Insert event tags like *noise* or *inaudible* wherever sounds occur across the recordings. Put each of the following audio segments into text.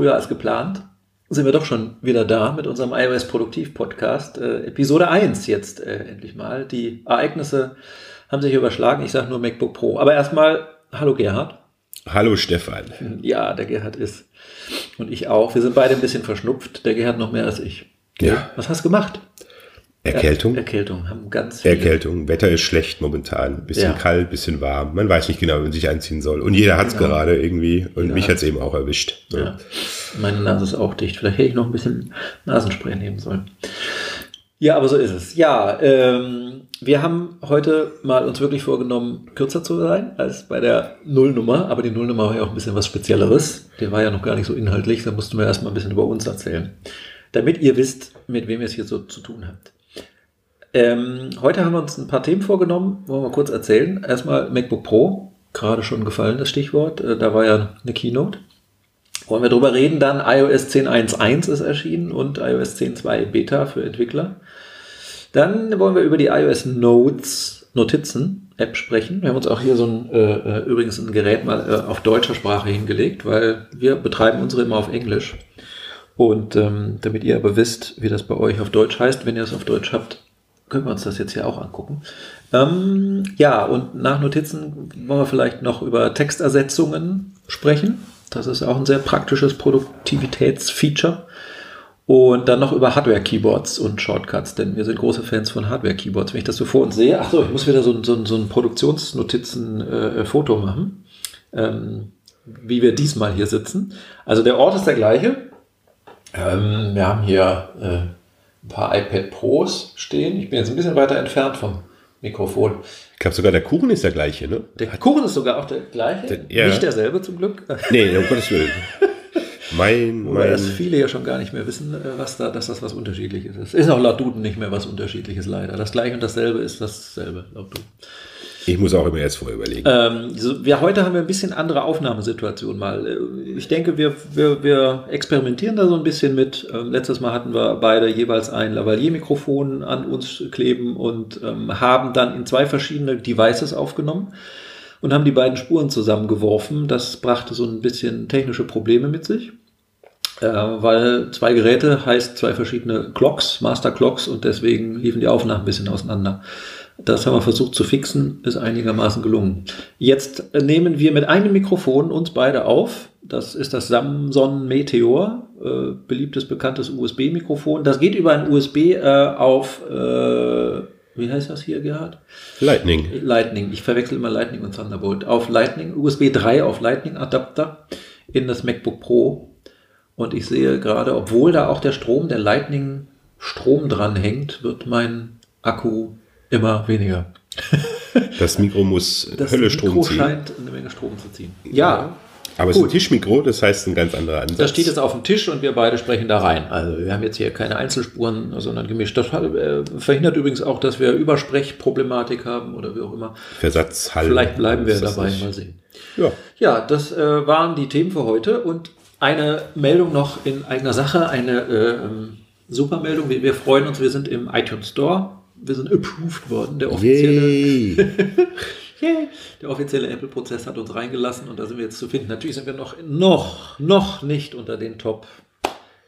früher als geplant sind wir doch schon wieder da mit unserem iOS Produktiv Podcast. Äh, Episode 1 jetzt äh, endlich mal. Die Ereignisse haben sich überschlagen. Ich sage nur MacBook Pro. Aber erstmal, hallo Gerhard. Hallo Stefan. Ja, der Gerhard ist. Und ich auch. Wir sind beide ein bisschen verschnupft. Der Gerhard noch mehr als ich. Ja. Was hast du gemacht? Erkältung? Er Erkältung, haben ganz viele. Erkältung. Wetter ist schlecht momentan. Bisschen Ja. kalt, bisschen warm. Man weiß nicht genau, wie man sich einziehen soll. Und jeder hat's Genau. gerade irgendwie. Und Jeder mich hat's. hat's eben auch erwischt. So. Ja. Meine Nase ist auch dicht. Vielleicht hätte ich noch ein bisschen Nasenspray nehmen sollen. Ja, aber so ist es. Ja, ähm, wir haben heute mal uns wirklich vorgenommen, kürzer zu sein als bei der Nullnummer. Aber die Nullnummer war ja auch ein bisschen was Spezielleres. Der war ja noch gar nicht so inhaltlich. Da mussten wir erstmal ein bisschen über uns erzählen. Damit ihr wisst, mit wem ihr es hier so zu tun habt. Ähm, heute haben wir uns ein paar Themen vorgenommen, wollen wir kurz erzählen. Erstmal MacBook Pro, gerade schon gefallen das Stichwort. Äh, da war ja eine Keynote. Wollen wir drüber reden, dann iOS 10.1.1 ist erschienen und iOS 10.2 Beta für Entwickler. Dann wollen wir über die iOS Notes, Notizen App sprechen. Wir haben uns auch hier so ein, äh, äh, übrigens ein Gerät mal äh, auf deutscher Sprache hingelegt, weil wir betreiben unsere immer auf Englisch. Und ähm, damit ihr aber wisst, wie das bei euch auf Deutsch heißt, wenn ihr es auf Deutsch habt, können wir uns das jetzt hier auch angucken. Ähm, ja, und nach Notizen wollen wir vielleicht noch über Textersetzungen sprechen. Das ist auch ein sehr praktisches Produktivitätsfeature. Und dann noch über Hardware-Keyboards und Shortcuts, denn wir sind große Fans von Hardware-Keyboards. Wenn ich das so vor uns sehe, ach so, ich muss wieder so, ein- so, so ein Produktionsnotizen-Foto machen, ähm, wie wir diesmal hier sitzen. Also der Ort ist der gleiche. Ähm, wir haben hier äh, ein paar iPad Pros stehen. Ich bin jetzt ein bisschen weiter entfernt vom Mikrofon. Ich glaube sogar der Kuchen ist der gleiche, ne? Der Kuchen ist sogar auch der gleiche. Der- ja. Nicht derselbe zum Glück. *laughs* Nee, um Gottes Willen. Mein, Wobei das mein, viele ja schon gar nicht mehr wissen, äh, was da, dass das was Unterschiedliches ist. Ist auch laut Duden nicht mehr was Unterschiedliches leider. Das gleiche und dasselbe ist dasselbe laut Duden. Ich muss auch immer erst vorher überlegen. Ähm, so, wir, heute haben wir ein bisschen andere Aufnahmesituation mal. Äh, Ich denke, wir, wir, wir experimentieren da so ein bisschen mit. Ähm, letztes Mal hatten wir beide jeweils ein Lavalier-Mikrofon an uns kleben und ähm, haben dann in zwei verschiedene Devices aufgenommen und haben die beiden Spuren zusammengeworfen. Das brachte so ein bisschen technische Probleme mit sich. Äh, weil zwei Geräte heißt zwei verschiedene Clocks, Master Clocks und deswegen liefen die Aufnahmen ein bisschen auseinander. Das haben wir versucht zu fixen, ist einigermaßen gelungen. Jetzt nehmen wir mit einem Mikrofon uns beide auf. Das ist das Samsung Meteor, äh, beliebtes, bekanntes USB-Mikrofon. Das geht über ein USB äh, auf, äh, wie heißt das hier, Gerhard? Lightning. Lightning. Ich verwechsel immer Lightning und Thunderbolt. Auf Lightning, USB 3 auf Lightning Adapter in das MacBook Pro. Und ich sehe gerade, obwohl da auch der Strom, der Lightning Strom dran hängt, wird mein Akku immer weniger. Das Mikro muss Das Hölle Mikro Strom ziehen. scheint eine Menge Strom zu ziehen. Ja, Aber es ist ein. Tischmikro, das heißt ein ganz anderer Ansatz. das steht jetzt auf dem Tisch und wir beide sprechen da rein. Also wir haben jetzt hier keine Einzelspuren, sondern gemischt. Das äh, verhindert übrigens auch, dass wir Übersprechproblematik haben oder wie auch immer. Versatzhall. Vielleicht bleiben wir das dabei, nicht. mal sehen. Ja. Ja, das äh, waren die Themen für heute und eine Meldung noch in eigener Sache, eine äh, ähm, super Meldung. Wir, wir freuen uns, wir sind im iTunes Store. Wir sind approved worden. Der offizielle, *laughs* der offizielle Apple-Prozess hat uns reingelassen und da sind wir jetzt zu finden. Natürlich sind wir noch, noch, noch nicht unter den Top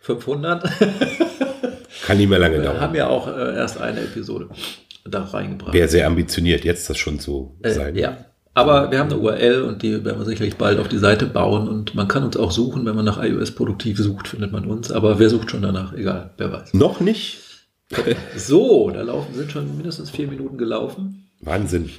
500. *laughs* Kann nicht mehr lange Wir dauern. haben ja auch äh, erst eine Episode da reingebracht. Wäre sehr ambitioniert, jetzt das schon zu Äh, sein. Ja. Aber wir haben eine URL und die werden wir sicherlich bald auf die Seite bauen und man kann uns auch suchen, wenn man nach iOS produktiv sucht, findet man uns. Aber wer sucht schon danach? Egal, wer weiß. Noch nicht? *laughs* So, da laufen, sind schon mindestens vier Minuten gelaufen. Wahnsinn.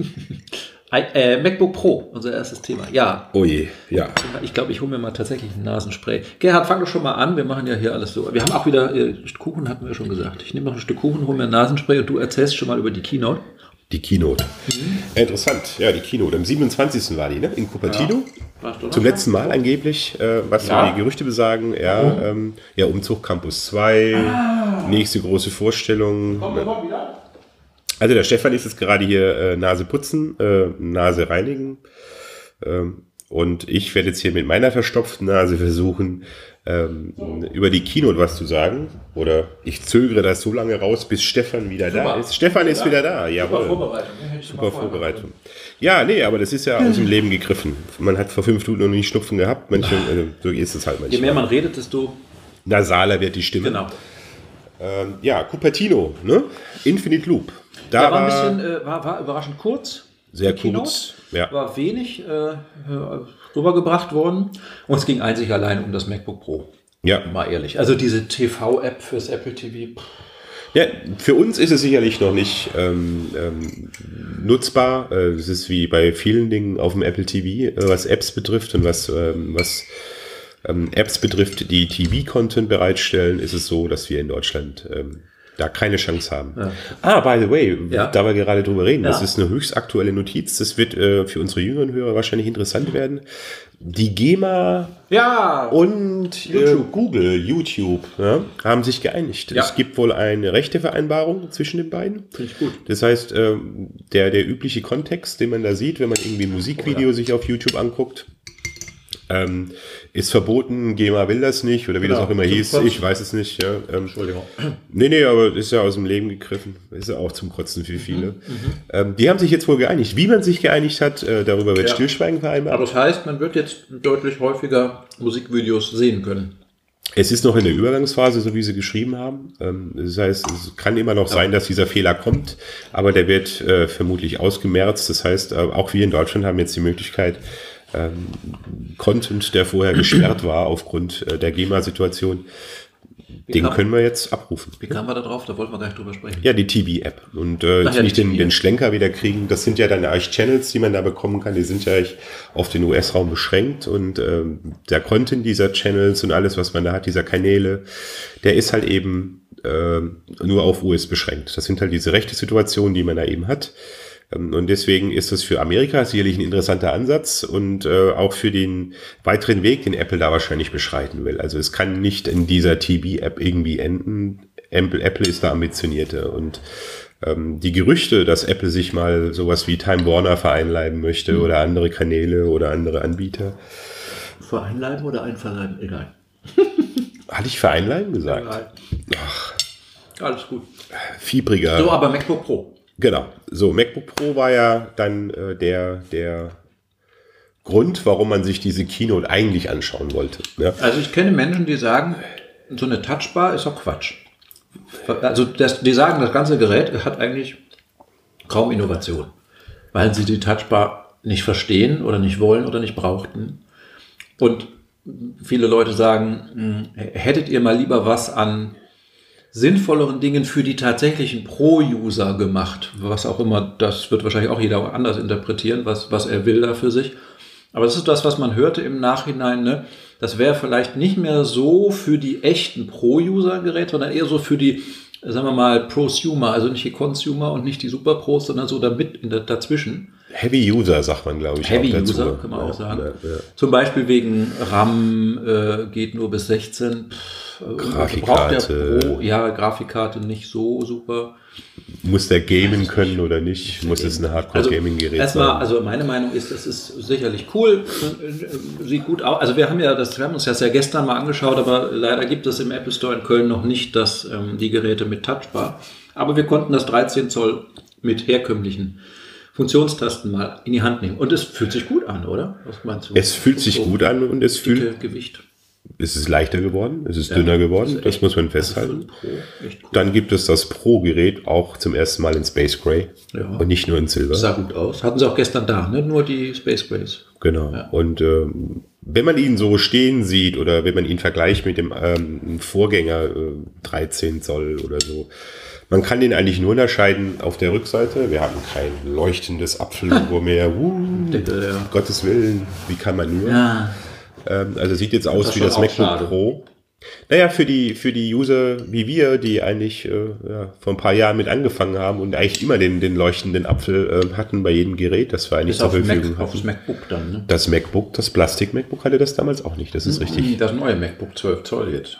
I, äh, MacBook Pro, unser erstes Thema. Ja, Oh je, ja. ich glaube, ich hole mir mal tatsächlich ein Nasenspray. Gerhard, fang doch schon mal an. Wir machen ja hier alles so. Wir haben auch wieder äh, Kuchen, hatten wir schon gesagt. Ich nehme noch ein Stück Kuchen, hole mir ein Nasenspray und du erzählst schon mal über die Keynote. Die Keynote. Mhm. Interessant, ja, die Keynote. Am 27. war die, ne? In Cupertino. Noch Zum letzten Mal angeblich, äh, was Ja. die Gerüchte besagen. Ja, ähm, ja Umzug Campus 2, nächste große Vorstellung. Wir mal wieder? Also der Stefan ist jetzt gerade hier äh, Nase putzen, äh, Nase reinigen. Ähm, und ich werde jetzt hier mit meiner verstopften Nase versuchen, ähm, über die Keynote was zu sagen. Oder ich zögere das so lange raus, bis Stefan wieder da Super. ist. Stefan ist Ja. wieder da, Super jawohl. Vorbereitung. ne? Hätte Super Vorbereitung. Ja, nee, aber das ist ja aus dem Leben gegriffen. Man hat vor fünf Minuten noch nie Schnupfen gehabt. Manche, also, so ist es halt manchmal. Je mehr man redet, desto. Nasaler wird die Stimme. Genau. Ähm, ja, Cupertino, ne? Infinite Loop. Da Da war ein bisschen, äh, war, war überraschend kurz. sehr Keynote. kurz. Ja. War wenig äh, äh, rübergebracht worden. Und es ging einzig allein um das MacBook Pro. ja. Mal ehrlich. Also diese TV-App fürs Apple TV. pff, Ja, für uns ist es sicherlich noch nicht ähm, ähm, nutzbar. Äh, Es ist wie bei vielen Dingen auf dem Apple TV, äh, was Apps betrifft und was, ähm, was ähm, Apps betrifft, die TV-Content bereitstellen, ist es so, dass wir in Deutschland ähm, da keine Chance haben. Ah, by the way, Ja. da wir gerade drüber reden, das Ja. ist eine höchst aktuelle Notiz. Das wird äh, für unsere jüngeren Hörer wahrscheinlich interessant werden. Die GEMA Ja, und äh, YouTube. Google, YouTube, ja, haben sich geeinigt. Ja. Es gibt wohl eine Rechtevereinbarung zwischen den beiden. finde ich gut. Das heißt, ähm, der, der übliche Kontext, den man da sieht, wenn man irgendwie ein Musikvideo sich auf YouTube anguckt, ähm, ist verboten, GEMA will das nicht, oder wie das Genau. auch immer hieß, Kotzen. ich weiß es nicht. Ja, ähm, Entschuldigung. Nee, nee, aber ist ja aus dem Leben gegriffen. Ist ja auch zum Kotzen für Mhm, viele. Ähm, die haben sich jetzt wohl geeinigt. Wie man sich geeinigt hat, äh, darüber wird Ja. Stillschweigen vereinbart. Aber das heißt, man wird jetzt deutlich häufiger Musikvideos sehen können. Es ist noch in der Übergangsphase, so wie Sie geschrieben haben. Ähm, Das heißt, es kann immer noch sein, dass dieser Fehler kommt, aber der wird äh, vermutlich ausgemerzt. Das heißt, äh, auch wir in Deutschland haben jetzt die Möglichkeit, ähm, Content, der vorher gesperrt war aufgrund äh, der GEMA-Situation, den kam- können wir jetzt abrufen. Wie kamen wir da drauf? Da wollten wir gar nicht drüber sprechen. Ja, die TV-App. Und äh, jetzt ja, die den, den Schlenker wieder kriegen. Das sind ja dann eigentlich Channels, die man da bekommen kann. Die sind ja eigentlich auf den US-Raum beschränkt. Und ähm, der Content dieser Channels und alles, was man da hat, dieser Kanäle, der ist halt eben ähm, nur auf US beschränkt. Das sind halt diese rechte Situationen, die man da eben hat. Ähm, Und deswegen ist das für Amerika sicherlich ein interessanter Ansatz und äh, auch für den weiteren Weg, den Apple da wahrscheinlich beschreiten will. Also es kann nicht in dieser TV-App irgendwie enden. Apple, Apple ist da ambitionierter und ähm, die Gerüchte, dass Apple sich mal sowas wie Time Warner vereinleiben möchte oder andere Kanäle oder andere Anbieter. Vereinleiben oder einverleiben? Egal. *laughs* Hatte ich vereinleiben gesagt? Egal. Alles gut. Fiebriger. So, aber MacBook Pro. Genau. So, MacBook Pro war ja dann äh, der, der Grund, warum man sich diese Keynote eigentlich anschauen wollte. Ja? Also ich kenne Menschen, die sagen, so eine Touchbar ist doch Quatsch. Also das, die sagen, das ganze Gerät hat eigentlich kaum Innovation, weil sie die Touchbar nicht verstehen oder nicht wollen oder nicht brauchten. Und viele Leute sagen, hm, hättet ihr mal lieber was an sinnvolleren Dingen für die tatsächlichen Pro-User gemacht, was auch immer, das wird wahrscheinlich auch jeder anders interpretieren, was, was er will da für sich. Aber das ist das, was man hörte im Nachhinein. Ne? Das wäre vielleicht nicht mehr so für die echten Pro-User-Geräte, sondern eher so für die, sagen wir mal, Prosumer, also nicht die Consumer und nicht die Super-Pros, sondern so damit in der, dazwischen. Heavy User, sagt man, glaube ich. Heavy. User, kann man ja, auch sagen. Ja, ja. Zum Beispiel wegen RAM äh, geht nur bis 16. Pff, Grafikkarte. Braucht der Pro, ja, Grafikkarte nicht so super. Muss der gamen können oder nicht? Muss es ein Hardcore-Gaming-Gerät Also erstmal, sein? also meine Meinung ist, es ist sicherlich cool, sieht gut aus. Also wir haben ja das, wir haben uns das ja gestern mal angeschaut, aber leider gibt es im Apple Store in Köln noch nicht das, ähm, die Geräte mit Touchbar. Aber wir konnten das 13 Zoll mit herkömmlichen Funktionstasten mal in die Hand nehmen. Und es fühlt sich gut an, oder? Was meinst du? Es fühlt sich So gut an und es fühlt, Gewicht. Es ist leichter geworden, es ist dünner geworden, das echt- muss man also festhalten. cool. Dann gibt es das Pro-Gerät auch zum ersten Mal in Space Gray Ja. und nicht nur in Silber. Sah gut aus. Hatten sie auch gestern da, ne? Nur die Space Grays. Genau. Ja. Und ähm, wenn man ihn so stehen sieht oder wenn man ihn vergleicht mit dem ähm, Vorgänger äh, 13 Zoll oder so, man kann den eigentlich nur unterscheiden auf der Rückseite. Wir haben kein leuchtendes Apfellogo mehr. *laughs* Uh, ja. Gottes Willen, wie kann man nur? Ja. Ähm, also sieht jetzt aus Das wie das MacBook schade. Pro. Naja, für die, für die User wie wir, die eigentlich äh, ja, vor ein paar Jahren mit angefangen haben und eigentlich immer den, den leuchtenden Apfel äh, hatten bei jedem Gerät, das wir eigentlich zur Verfügung Mac, auf das MacBook dann, ne? Das MacBook, das Plastik-MacBook hatte das damals auch nicht, das ist richtig. Das neue MacBook 12 Zoll jetzt.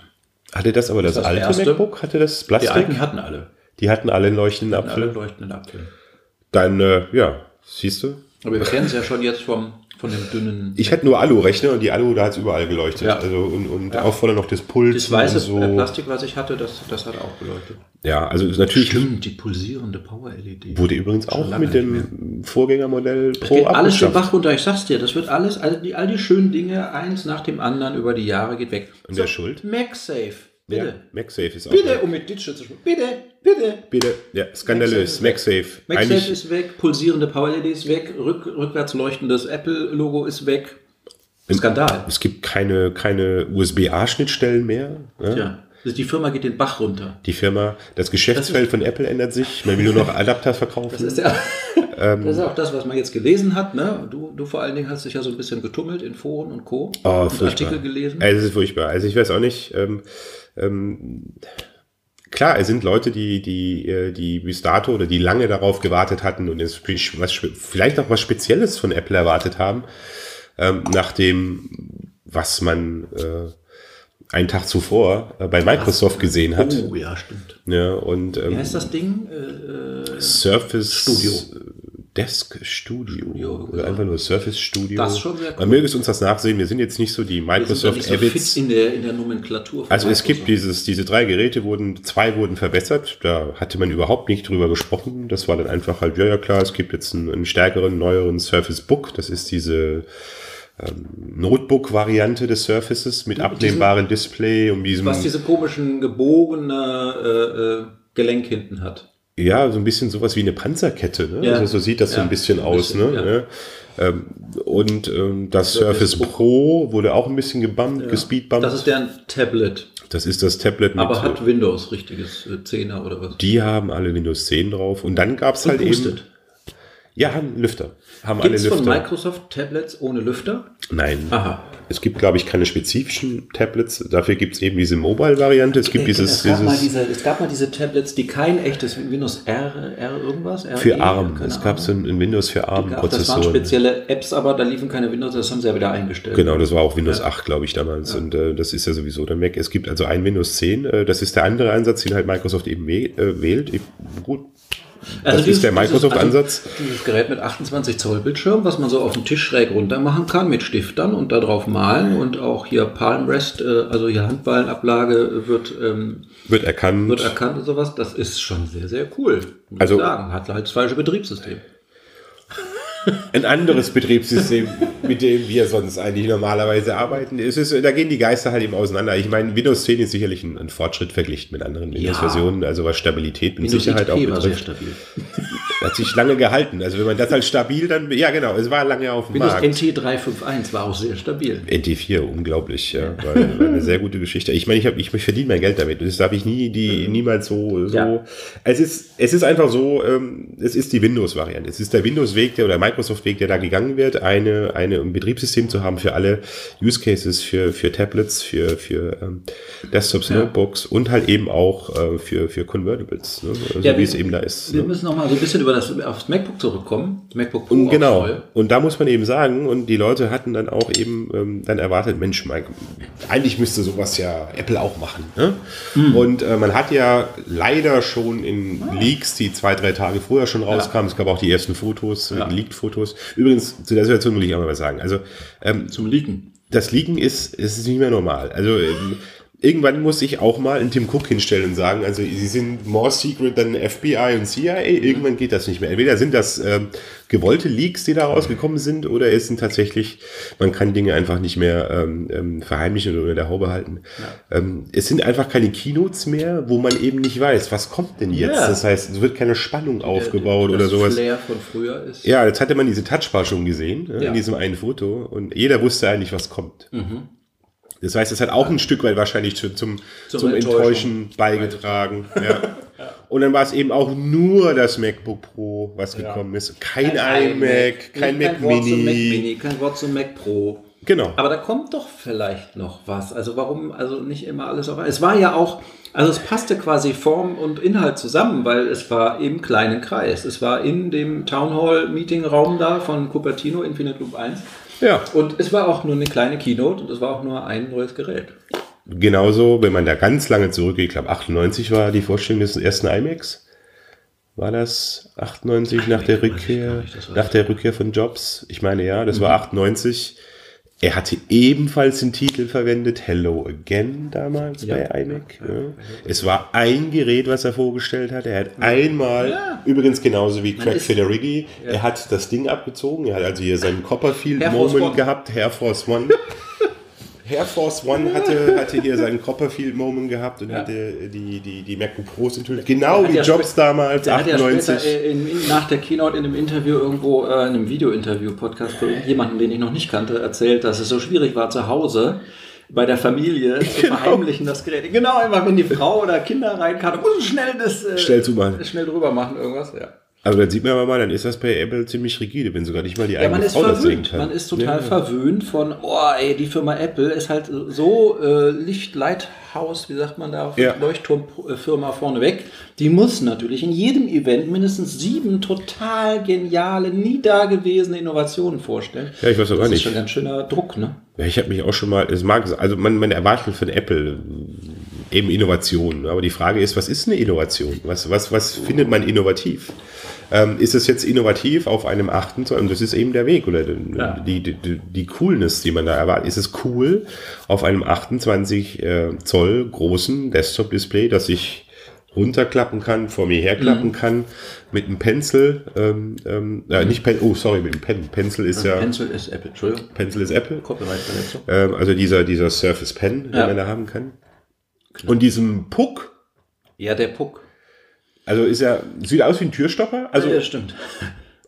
Hatte das aber das, das alte erste? MacBook? Hatte das Die Plastik? alten hatten alle. Die hatten alle einen leuchtenden Alle Apfel. leuchtenden Apfel. Dann, äh, ja, siehst du? Aber wir kennen es ja schon jetzt vom, von dem dünnen. Ich hatte nur Alu-Rechner und die Alu, da hat es überall geleuchtet. Ja. Also und, und Ja. auch vorne noch das Puls Das weiße so. äh, Plastik, was ich hatte, das, das hat auch geleuchtet. Ja, also ist natürlich Stimmt, die pulsierende Power-LED. wurde übrigens auch mit dem Vorgängermodell Das Pro geht alles den. Bach runter, ich sag's dir, das wird alles, all die, all die schönen Dinge, eins nach dem anderen über die Jahre geht weg. Und wer schuld? MagSafe, bitte. Ja, MagSafe ist auch. Bitte, um mit Digital zu sprechen. Bitte, bitte. Bitte. Ja, skandalös. MagSafe. MagSafe Eigentlich, ist weg, pulsierende Power-LED ist weg, rück, rückwärts leuchtendes Apple-Logo ist weg. Skandal. es gibt keine, keine USB-A-Schnittstellen mehr. Ja? Ja. Also die Firma geht den Bach runter. Die Firma, das Geschäftsfeld von Apple ändert sich. Man will nur noch Adapter verkaufen. Das ist ja *laughs* Ähm. das ist auch das, was man jetzt gelesen hat. Ne? Du, du vor allen Dingen hast dich ja so ein bisschen getummelt in Foren und Co. Oh, und furchtbar. Artikel gelesen. Also, es ist furchtbar. Also ich weiß auch nicht. Ähm, ähm, klar, es sind Leute, die, die, äh, die bis dato oder die lange darauf gewartet hatten und jetzt was, vielleicht auch was Spezielles von Apple erwartet haben, ähm, nach dem, was man äh, einen Tag zuvor äh, bei Microsoft gesehen hat. Oh ja, stimmt. Ja, und Wie ähm, heißt das Ding? Äh, Surface Studio. Desk Studio, Studio, oder ja. einfach nur Surface Studio. Das ist schon sehr cool. Man möge es uns das nachsehen. Wir sind jetzt nicht so die wir Microsoft so Avids. fit in der, in der Nomenklatur. Also es gibt Microsoft. dieses, diese drei Geräte wurden, zwei wurden verbessert, da hatte man überhaupt nicht drüber gesprochen. Das war dann einfach halt, ja, ja klar, es gibt jetzt einen, einen stärkeren, neueren Surface Book. Das ist diese ähm, Notebook-Variante des Surfaces mit abnehmbarem Display und diesem, Was diese komischen gebogene äh, äh, Gelenk hinten hat. Ja, so ein bisschen sowas wie eine Panzerkette. Ne? Ja. Also so sieht das so Ja, ein bisschen ein aus. bisschen, ne? ja. Ähm, und ähm, das Surface. Pro wurde auch ein bisschen gebumpt, gespeedbumpt. Das ist deren Tablet, das ist das Tablet mit aber hat Windows, richtiges äh, 10er oder was. Die haben alle Windows 10 drauf. Und dann gab es halt eben. Boosted. Ja, haben Lüfter. Haben Gibt es alle von Lüfter. Microsoft Tablets ohne Lüfter? Nein. Aha. Es gibt, glaube ich, keine spezifischen Tablets. Dafür gibt es eben diese Mobile-Variante. Es gibt dieses, es, gab mal dieses diese, es gab mal diese Tablets, die kein echtes Windows R, R irgendwas? RE, für ARM. keine Es gab so ein, Windows für Gab- Das waren ARM-Prozessoren. spezielle Apps, aber da liefen keine Windows, das haben sie ja wieder eingestellt. Genau, das war auch Windows 8, glaube ich, damals. Und äh, das ist ja sowieso der Mac. Es gibt also ein Windows 10. Äh, das ist der andere Ansatz, den halt Microsoft eben äh, wählt. Gut, Also das ist der Microsoft-Ansatz. Also dieses Gerät mit 28 Zoll Bildschirm, was man so auf dem Tisch schräg runter machen kann mit Stiftern und da drauf malen und auch hier Palm Rest, äh, also hier Handballenablage wird, ähm, wird erkannt. wird erkannt und sowas. Das ist schon sehr, sehr cool. Muss Also- ich sagen. Hat halt das falsche Betriebssystem. Ein anderes Betriebssystem, mit dem wir sonst eigentlich normalerweise arbeiten. Es ist, da gehen die Geister halt eben auseinander. Ich meine, Windows 10 ist sicherlich ein, ein Fortschritt verglichen mit anderen Windows-Versionen, also was Stabilität und Windows Sicherheit XP auch war sehr betrifft. stabil. Hat sich lange gehalten. Also wenn man das als stabil dann, ja genau, es war lange auf dem Windows Markt. NT 351 war auch sehr stabil. NT4, unglaublich, ja, war, war eine sehr gute Geschichte. Ich meine, ich, hab, ich, verdiene mein Geld damit das darf ich nie, die, niemals so, so. Ja. Es ist, es ist einfach so, ähm, es ist die Windows-Variante. Es ist der Windows-Weg, der oder Microsoft-Weg, der da gegangen wird, eine, eine ein Betriebssystem zu haben für alle Use Cases, für, für Tablets, für, für ähm, Desktops, Ja. Notebooks und halt eben auch äh, für, für Convertibles, ne? so Ja, wie wir- es eben da ist. Wir Ne? müssen noch mal so ein bisschen über das, aufs MacBook zurückkommen. Das MacBook Pro Und genau. voll. Und da muss man eben sagen, und die Leute hatten dann auch eben ähm, dann erwartet, Mensch, Mike, eigentlich müsste sowas ja Apple auch machen. Ne? Hm. Und äh, man hat ja leider schon in Leaks, die zwei, drei Tage vorher schon rauskamen, es gab auch die ersten Fotos, Ja. äh, Übrigens, zu der Situation will ich auch mal was sagen. Also ähm, Zum Leaken. das Leaken ist, es ist nicht mehr normal. Also irgendwann muss ich auch mal einen Tim Cook hinstellen und sagen, also sie sind more secret than FBI und CIA. Irgendwann geht das nicht mehr. Entweder sind das ähm, gewollte Leaks, die da rausgekommen sind, oder es sind tatsächlich, man kann Dinge einfach nicht mehr ähm, ähm, verheimlichen oder unter der Haube halten. Ähm, es sind einfach keine Keynotes mehr, wo man eben nicht weiß, was kommt denn jetzt. Ja. Das heißt, es wird keine Spannung aufgebaut das oder sowas. Flair von früher ist. Ja, jetzt hatte man diese Touchbar schon gesehen, ne, Ja. in diesem einen Foto, und jeder wusste eigentlich, was kommt. Mhm. Das heißt, es hat auch ein Stück weit wahrscheinlich zu, zum, zum, Zum Enttäuschen beigetragen. *laughs* Ja. Und dann war es eben auch nur das MacBook Pro, was gekommen ist. Kein, iMac, kein Nee, Mac Wort zum Mac Mini. Mini, kein Wort zum Mac Pro. Genau. Aber da kommt doch vielleicht noch was. Also warum, also nicht immer alles auf Es war ja auch, also es passte quasi Form und Inhalt zusammen, weil es war im kleinen Kreis. Es war in dem Town Hall Meeting Raum da von Cupertino, Infinite Loop 1. Ja. Und es war auch nur eine kleine Keynote und es war auch nur ein neues Gerät. Genauso, wenn man da ganz lange zurückgeht, ich glaube 98 war die Vorstellung des ersten iMacs. war das 98 nach der Rückkehr, nicht, nach der Rückkehr von Jobs? Ich meine ja, das mhm. war 98. Er hatte ebenfalls den Titel verwendet, Hello Again damals ja. bei iMac. Ja. Es war ein Gerät, was er vorgestellt hat. Er hat einmal, ja. übrigens genauso wie Craig Federighi, er hat das Ding abgezogen. Er hat also hier seinen Copperfield-Moment gehabt, Air Force One. *laughs* Air Force One hatte, hatte hier seinen Copperfield-Moment gehabt und ja. hatte die, die, die MacBook Pros enthüllt. Genau wie Jobs damals, der 98. Hat ja in, in, nach der Keynote in einem Interview irgendwo, äh, in einem Video-Interview-Podcast für jemanden, den ich noch nicht kannte, erzählt, dass es so schwierig war zu Hause bei der Familie *laughs* zu genau. verheimlichen, das Gerät. Genau, immer wenn die Frau oder Kinder reinkamen, muss schnell das äh, schnell, schnell drüber machen, irgendwas, ja. Also dann sieht man aber mal, dann ist das bei Apple ziemlich rigide, wenn sogar nicht mal die eigene ja, man ist Frau verwöhnt. das Man ist total ja. verwöhnt von, oh ey, die Firma Apple ist halt so äh, Lichtleithaus, wie sagt man da, ja. Leuchtturmfirma vorneweg. Die muss natürlich in jedem Event mindestens sieben total geniale, nie dagewesene Innovationen vorstellen. Ja, ich weiß auch gar nicht. Das ist schon ein ganz schöner Druck, ne? Ja, ich habe mich auch schon mal, es mag, also man, man erwartet von Apple eben Innovationen. Aber die Frage ist, was ist eine Innovation? Was, was, was findet man innovativ? Ähm, ist es jetzt innovativ auf einem 8 Zoll? Und das ist eben der Weg oder ja. die, die, die, Coolness, die man da erwartet. Ist es cool auf einem 28 äh, Zoll großen Desktop-Display, dass ich runterklappen kann, vor mir herklappen mhm. kann, mit einem Pencil, ähm, ähm, äh, nicht Pen, oh sorry, mit dem Pen. Pencil ist ja. Pencil ist Apple, Entschuldigung. Pencil ist Apple. Copyright-Verletzung. Ähm, also dieser, dieser Surface Pen, ja. den man da haben kann. Klar. Und diesem Puck. Ja, der Puck. Also ist er, sieht aus wie ein Türstopper. Also, ja, stimmt.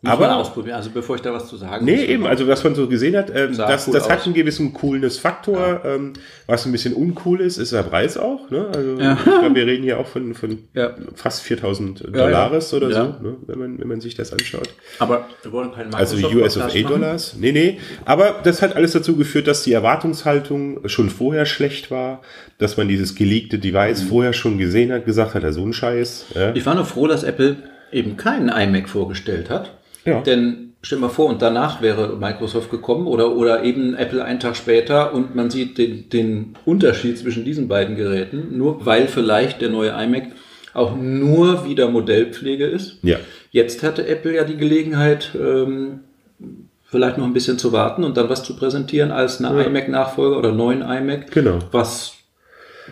Muss aber ausprobieren, also bevor ich da was zu sagen Nee, eben, also was man so gesehen hat, ähm, das, cool das hat einen gewissen Coolness-Faktor. Ja. Ähm, was ein bisschen uncool ist, ist der Preis auch. Ne? Also ja. ich glaube, wir reden hier auch von, von ja. fast 4000 Dollars oder so, ne? wenn, man, wenn man sich das anschaut. Aber wir wollen keinen Also US of A Dollars. Nee, nee. Aber das hat alles dazu geführt, dass die Erwartungshaltung schon vorher schlecht war, dass man dieses geleakte Device mhm. vorher schon gesehen hat, gesagt hat, ja, so ein Scheiß. Ich war nur froh, dass Apple eben keinen iMac vorgestellt hat ja. Denn stell mal vor, und danach wäre Microsoft gekommen oder, oder eben Apple einen Tag später und man sieht den, den Unterschied zwischen diesen beiden Geräten, nur weil vielleicht der neue iMac auch nur wieder Modellpflege ist. Ja. Jetzt hatte Apple ja die Gelegenheit, ähm, vielleicht noch ein bisschen zu warten und dann was zu präsentieren als eine ja. iMac-Nachfolger oder neuen iMac, genau. was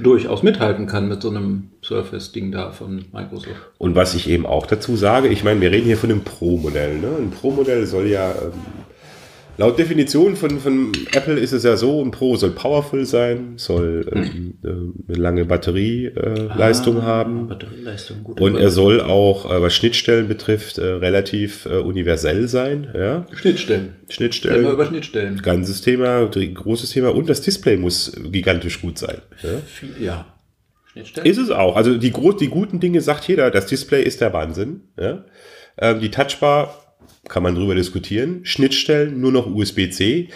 durchaus mithalten kann mit so einem Surface-Ding da von Microsoft. Und was ich eben auch dazu sage, ich meine, wir reden hier von einem Pro-Modell. Ne? Ein Pro-Modell soll ja ähm, Laut Definition von, von Apple ist es ja so, ein Pro soll powerful sein, soll ähm, äh, eine lange Batterieleistung ah, haben. Batterieleistung, gut. Und er soll auch, äh, was Schnittstellen betrifft, äh, relativ äh, universell sein. Ja? Schnittstellen. Schnittstellen. Über Schnittstellen. Ganzes Thema, großes Thema. Und das Display muss gigantisch gut sein. Ja. ja. Schnittstellen? Ist es auch. Also die, die guten Dinge sagt jeder, das Display ist der Wahnsinn. Ja? Ähm, die Touchbar kann man drüber diskutieren. Schnittstellen nur noch USB-C.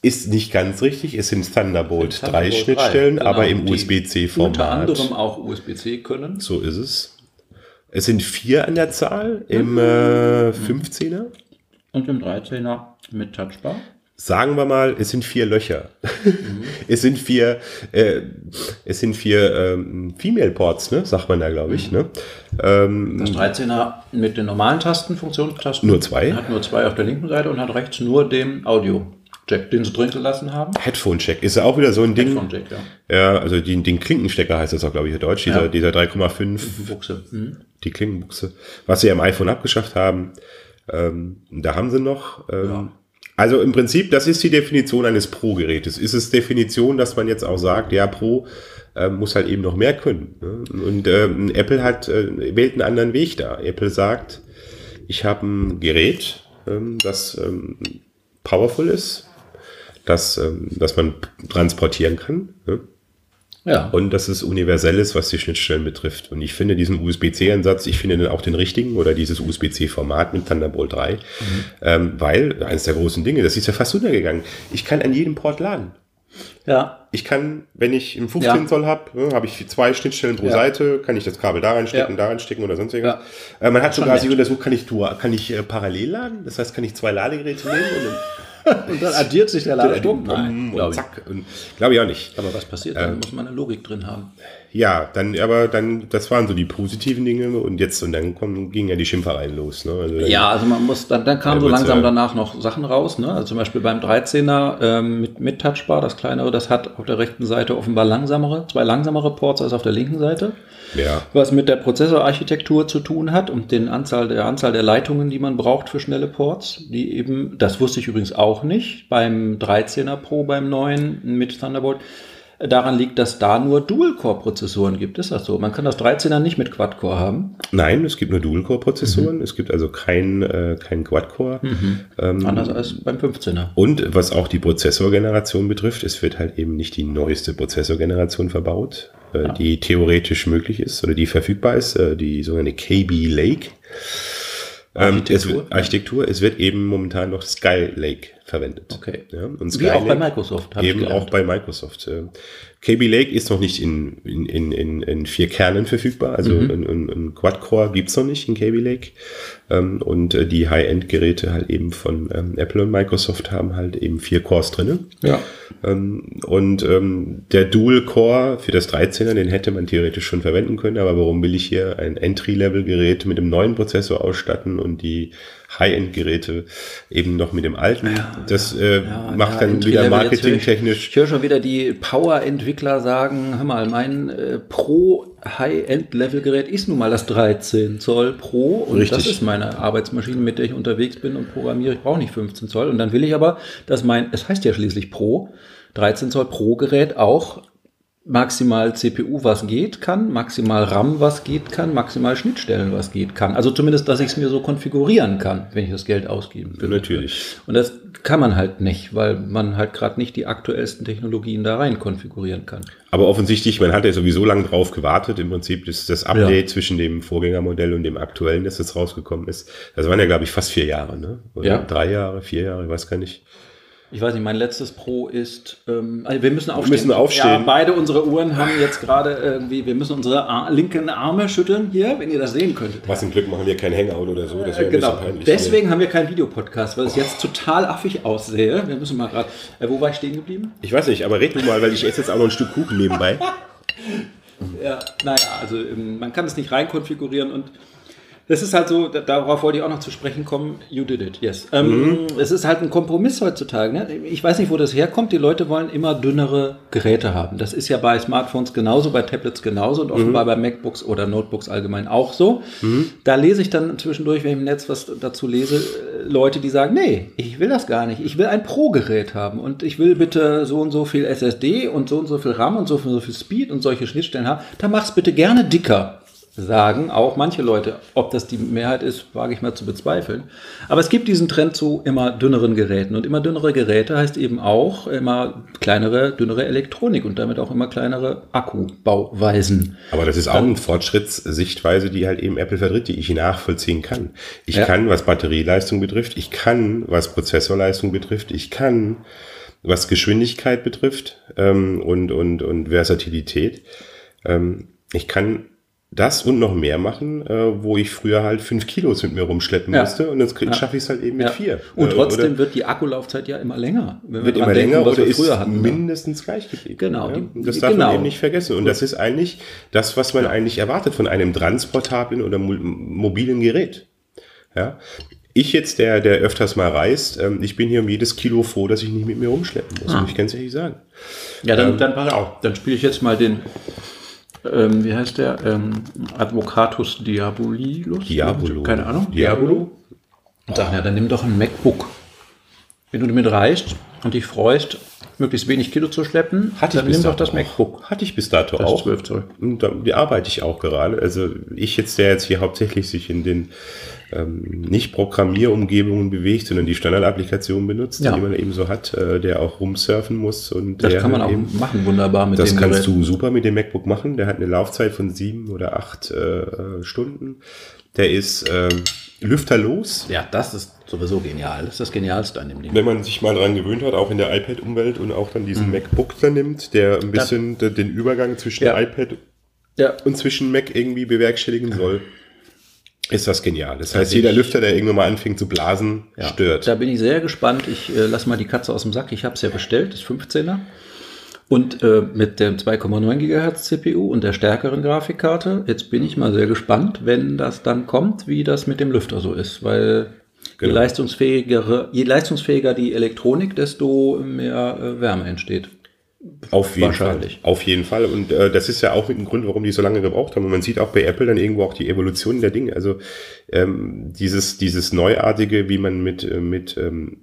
Ist nicht ganz richtig, es sind Thunderbolt, Thunderbolt 3 Schnittstellen, genau, aber im USB-C-Format. Unter anderem auch USB-C können. So ist es. Es sind vier an der Zahl im äh, 15er. Und im 13er mit Touchbar sagen wir mal, es sind vier Löcher. Mhm. *laughs* es sind vier, äh, es sind vier ähm, Female Ports, ne? sagt man da, glaube ich. Mhm. Ne? Ähm, das 13er mit den normalen Tasten, Funktionstasten. Nur zwei. Hat nur zwei auf der linken Seite und hat rechts nur den Audio. Jack, den sie drin gelassen haben. Headphone-Jack ist ja auch wieder so ein Ding. Headphone-Jack, ja. Ja, also den, den Klinkenstecker heißt das auch, glaube ich, in Deutsch, dieser, ja. dieser 3,5. Buchse. Mhm. Die Klinkenbuchse. Was sie am iPhone abgeschafft haben. Ähm, da haben sie noch. Ähm, ja. Also im Prinzip, das ist die Definition eines Pro-Gerätes. Ist es Definition, dass man jetzt auch sagt, ja, Pro äh, muss halt eben noch mehr können. Ne? Und ähm, Apple hat äh, wählt einen anderen Weg da. Apple sagt, ich habe ein Gerät, ähm, das ähm, powerful ist, das, ähm, das man transportieren kann. Ne? Ja. Und dass es universell ist, was die Schnittstellen betrifft. Und ich finde diesen USB-C-Ansatz, ich finde den auch den richtigen oder dieses USB-C-Format mit Thunderbolt 3, mhm. ähm, weil eines der großen Dinge, das ist ja fast untergegangen. Ich kann an jedem Port laden. Ja. Ich kann, wenn ich im 15 ja. Zoll habe, ne, habe ich zwei Schnittstellen pro ja. Seite, kann ich das Kabel da reinstecken, ja. da reinstecken oder sonst irgendwas. Ja. Äh, man hat sogar sich untersucht, kann ich, kann ich äh, parallel laden? Das heißt, kann ich zwei Ladegeräte nehmen und *laughs* und dann addiert sich der Ladestrom? Nein, glaube ich. Zack. Glaube ich auch nicht. Aber was passiert? Dann ähm, muss man eine Logik drin haben. Ja, dann, aber dann, das waren so die positiven Dinge und jetzt, und dann kommen, gingen ja die Schimpfereien los. Ne? Also ja, also man muss, dann, dann kamen so langsam danach noch Sachen raus, ne? Also zum Beispiel beim 13er ähm, mit, mit Touchbar, das kleinere, das hat auf der rechten Seite offenbar langsamere, zwei langsamere Ports als auf der linken Seite. Ja. Was mit der Prozessorarchitektur zu tun hat und den Anzahl der Anzahl der Leitungen, die man braucht für schnelle Ports, die eben, das wusste ich übrigens auch nicht, beim 13er Pro, beim neuen mit Thunderbolt daran liegt, dass da nur Dual-Core-Prozessoren gibt. Ist das so? Man kann das 13er nicht mit Quad-Core haben? Nein, es gibt nur Dual-Core-Prozessoren. Mhm. Es gibt also kein, äh, kein Quad-Core. Mhm. Ähm, Anders als beim 15er. Und was auch die Prozessorgeneration betrifft, es wird halt eben nicht die neueste Prozessorgeneration verbaut, äh, ja. die theoretisch möglich ist oder die verfügbar ist, äh, die sogenannte KB Lake. Architektur? Ähm, es, Architektur. Es wird eben momentan noch Sky Lake verwendet. Okay. Ja, und Sky Wie auch bei Microsoft. Eben auch bei Microsoft. KB Lake ist noch nicht in, in, in, in vier Kernen verfügbar. Also mhm. ein, ein, ein Quad-Core gibt's noch nicht in KB Lake. Ähm, und äh, die High-End-Geräte halt eben von ähm, Apple und Microsoft haben halt eben vier Cores drinne. Ja. Ähm, und ähm, der Dual-Core für das 13er, den hätte man theoretisch schon verwenden können. Aber warum will ich hier ein Entry-Level-Gerät mit dem neuen Prozessor ausstatten und die High-End-Geräte eben noch mit dem alten. Ja, das äh, ja, macht ja, dann wieder marketingtechnisch. Ich höre schon wieder die Power-Entwickler sagen, hör mal, mein äh, Pro High-End-Level-Gerät ist nun mal das 13 Zoll Pro und Richtig. das ist meine Arbeitsmaschine, mit der ich unterwegs bin und programmiere. Ich brauche nicht 15 Zoll und dann will ich aber, dass mein, es heißt ja schließlich Pro, 13 Zoll Pro Gerät auch maximal CPU was geht kann, maximal RAM was geht kann, maximal Schnittstellen was geht kann. Also zumindest, dass ich es mir so konfigurieren kann, wenn ich das Geld ausgeben will. Natürlich. Und das kann man halt nicht, weil man halt gerade nicht die aktuellsten Technologien da rein konfigurieren kann. Aber offensichtlich, man hat ja sowieso lange drauf gewartet. Im Prinzip ist das Update ja. zwischen dem Vorgängermodell und dem aktuellen, das jetzt rausgekommen ist. Das waren ja, glaube ich, fast vier Jahre, ne? Oder ja. drei Jahre, vier Jahre, ich weiß gar nicht. Ich weiß nicht, mein letztes Pro ist, ähm, also wir müssen aufstehen. Wir müssen aufstehen. Ja, beide unsere Uhren haben jetzt gerade irgendwie, wir müssen unsere Ar linken Arme schütteln hier, wenn ihr das sehen könntet. Was im Glück machen wir kein Hangout oder so, das wäre genau. ein bisschen peinlich. Deswegen haben wir keinen Videopodcast, weil es oh. jetzt total affig aussehe. Wir müssen mal gerade, äh, wo war ich stehen geblieben? Ich weiß nicht, aber red du mal, weil ich esse jetzt auch noch ein Stück Kuchen nebenbei. *laughs* ja, naja, also ähm, man kann es nicht rein konfigurieren und das ist halt so, darauf wollte ich auch noch zu sprechen kommen. You did it, yes. Ähm, mhm. Es ist halt ein Kompromiss heutzutage. Ne? Ich weiß nicht, wo das herkommt. Die Leute wollen immer dünnere Geräte haben. Das ist ja bei Smartphones genauso, bei Tablets genauso und offenbar mhm. bei MacBooks oder Notebooks allgemein auch so. Mhm. Da lese ich dann zwischendurch, wenn ich im Netz was dazu lese, äh, Leute, die sagen, nee, ich will das gar nicht. Ich will ein Pro-Gerät haben und ich will bitte so und so viel SSD und so und so viel RAM und so, und so viel Speed und solche Schnittstellen haben. Da mach's bitte gerne dicker sagen auch manche Leute. Ob das die Mehrheit ist, wage ich mal zu bezweifeln. Aber es gibt diesen Trend zu immer dünneren Geräten. Und immer dünnere Geräte heißt eben auch immer kleinere, dünnere Elektronik und damit auch immer kleinere Akkubauweisen. Aber das ist auch eine Fortschrittssichtweise, die halt eben Apple vertritt, die ich nachvollziehen kann. Ich ja. kann, was Batterieleistung betrifft, ich kann, was Prozessorleistung betrifft, ich kann, was Geschwindigkeit betrifft ähm, und, und, und Versatilität. Ähm, ich kann das und noch mehr machen, äh, wo ich früher halt fünf Kilos mit mir rumschleppen ja. musste und jetzt ja. schaffe ich es halt eben mit ja. vier. Und äh, trotzdem wird die Akkulaufzeit ja immer länger. wird immer denken, länger oder ist hatten, mindestens gleich geblieben. Genau. Die, das darf genau. man eben nicht vergessen. Und das ist eigentlich das, was man eigentlich erwartet von einem transportablen oder mobilen Gerät. Ja. Ich jetzt, der, der öfters mal reist, ähm, ich bin hier um jedes Kilo froh, dass ich nicht mit mir rumschleppen muss, ah. muss ich ganz ehrlich sagen. Ja, dann, ähm, dann auf, dann spiele ich jetzt mal den ähm, wie heißt der? Ähm, Advocatus Diabolilus? Diabolo. Keine Ahnung. Diabolo. Und sag, ja, dann nimm doch ein MacBook. Wenn du damit reist und dich freust, möglichst wenig Kilo zu schleppen, Hatte dann nimm doch das auch. MacBook. Hatte ich bis dato das auch. 12 Zoll. Und da, die arbeite ich auch gerade. Also ich jetzt, der jetzt hier hauptsächlich sich in den ähm, nicht Programmierumgebungen bewegt, sondern die Standardapplikationen benutzt, ja. die man eben so hat, äh, der auch rumsurfen muss. Und das kann man auch eben, machen, wunderbar mit Das kannst Geräten. du super mit dem MacBook machen. Der hat eine Laufzeit von sieben oder acht äh, Stunden. Der ist äh, lüfterlos. Ja, das ist sowieso genial. Das ist das Genialste an dem Ding. Wenn man sich mal daran gewöhnt hat, auch in der iPad-Umwelt und auch dann diesen mhm. MacBook da nimmt, der ein bisschen das, den Übergang zwischen ja. iPad ja. und zwischen Mac irgendwie bewerkstelligen soll ist das genial. Das heißt, jeder Lüfter, der irgendwann mal anfängt zu blasen, ja, stört. Da bin ich sehr gespannt. Ich äh, lasse mal die Katze aus dem Sack. Ich habe es ja bestellt, das 15er. Und äh, mit dem 2,9 GHz CPU und der stärkeren Grafikkarte, jetzt bin ich mal sehr gespannt, wenn das dann kommt, wie das mit dem Lüfter so ist, weil genau. je, leistungsfähigere, je leistungsfähiger die Elektronik, desto mehr äh, Wärme entsteht. Auf jeden Fall. Auf jeden Fall. Und äh, das ist ja auch mit dem Grund, warum die so lange gebraucht haben. Und man sieht auch bei Apple dann irgendwo auch die Evolution der Dinge. Also ähm, dieses, dieses Neuartige, wie man mit, äh, mit ähm,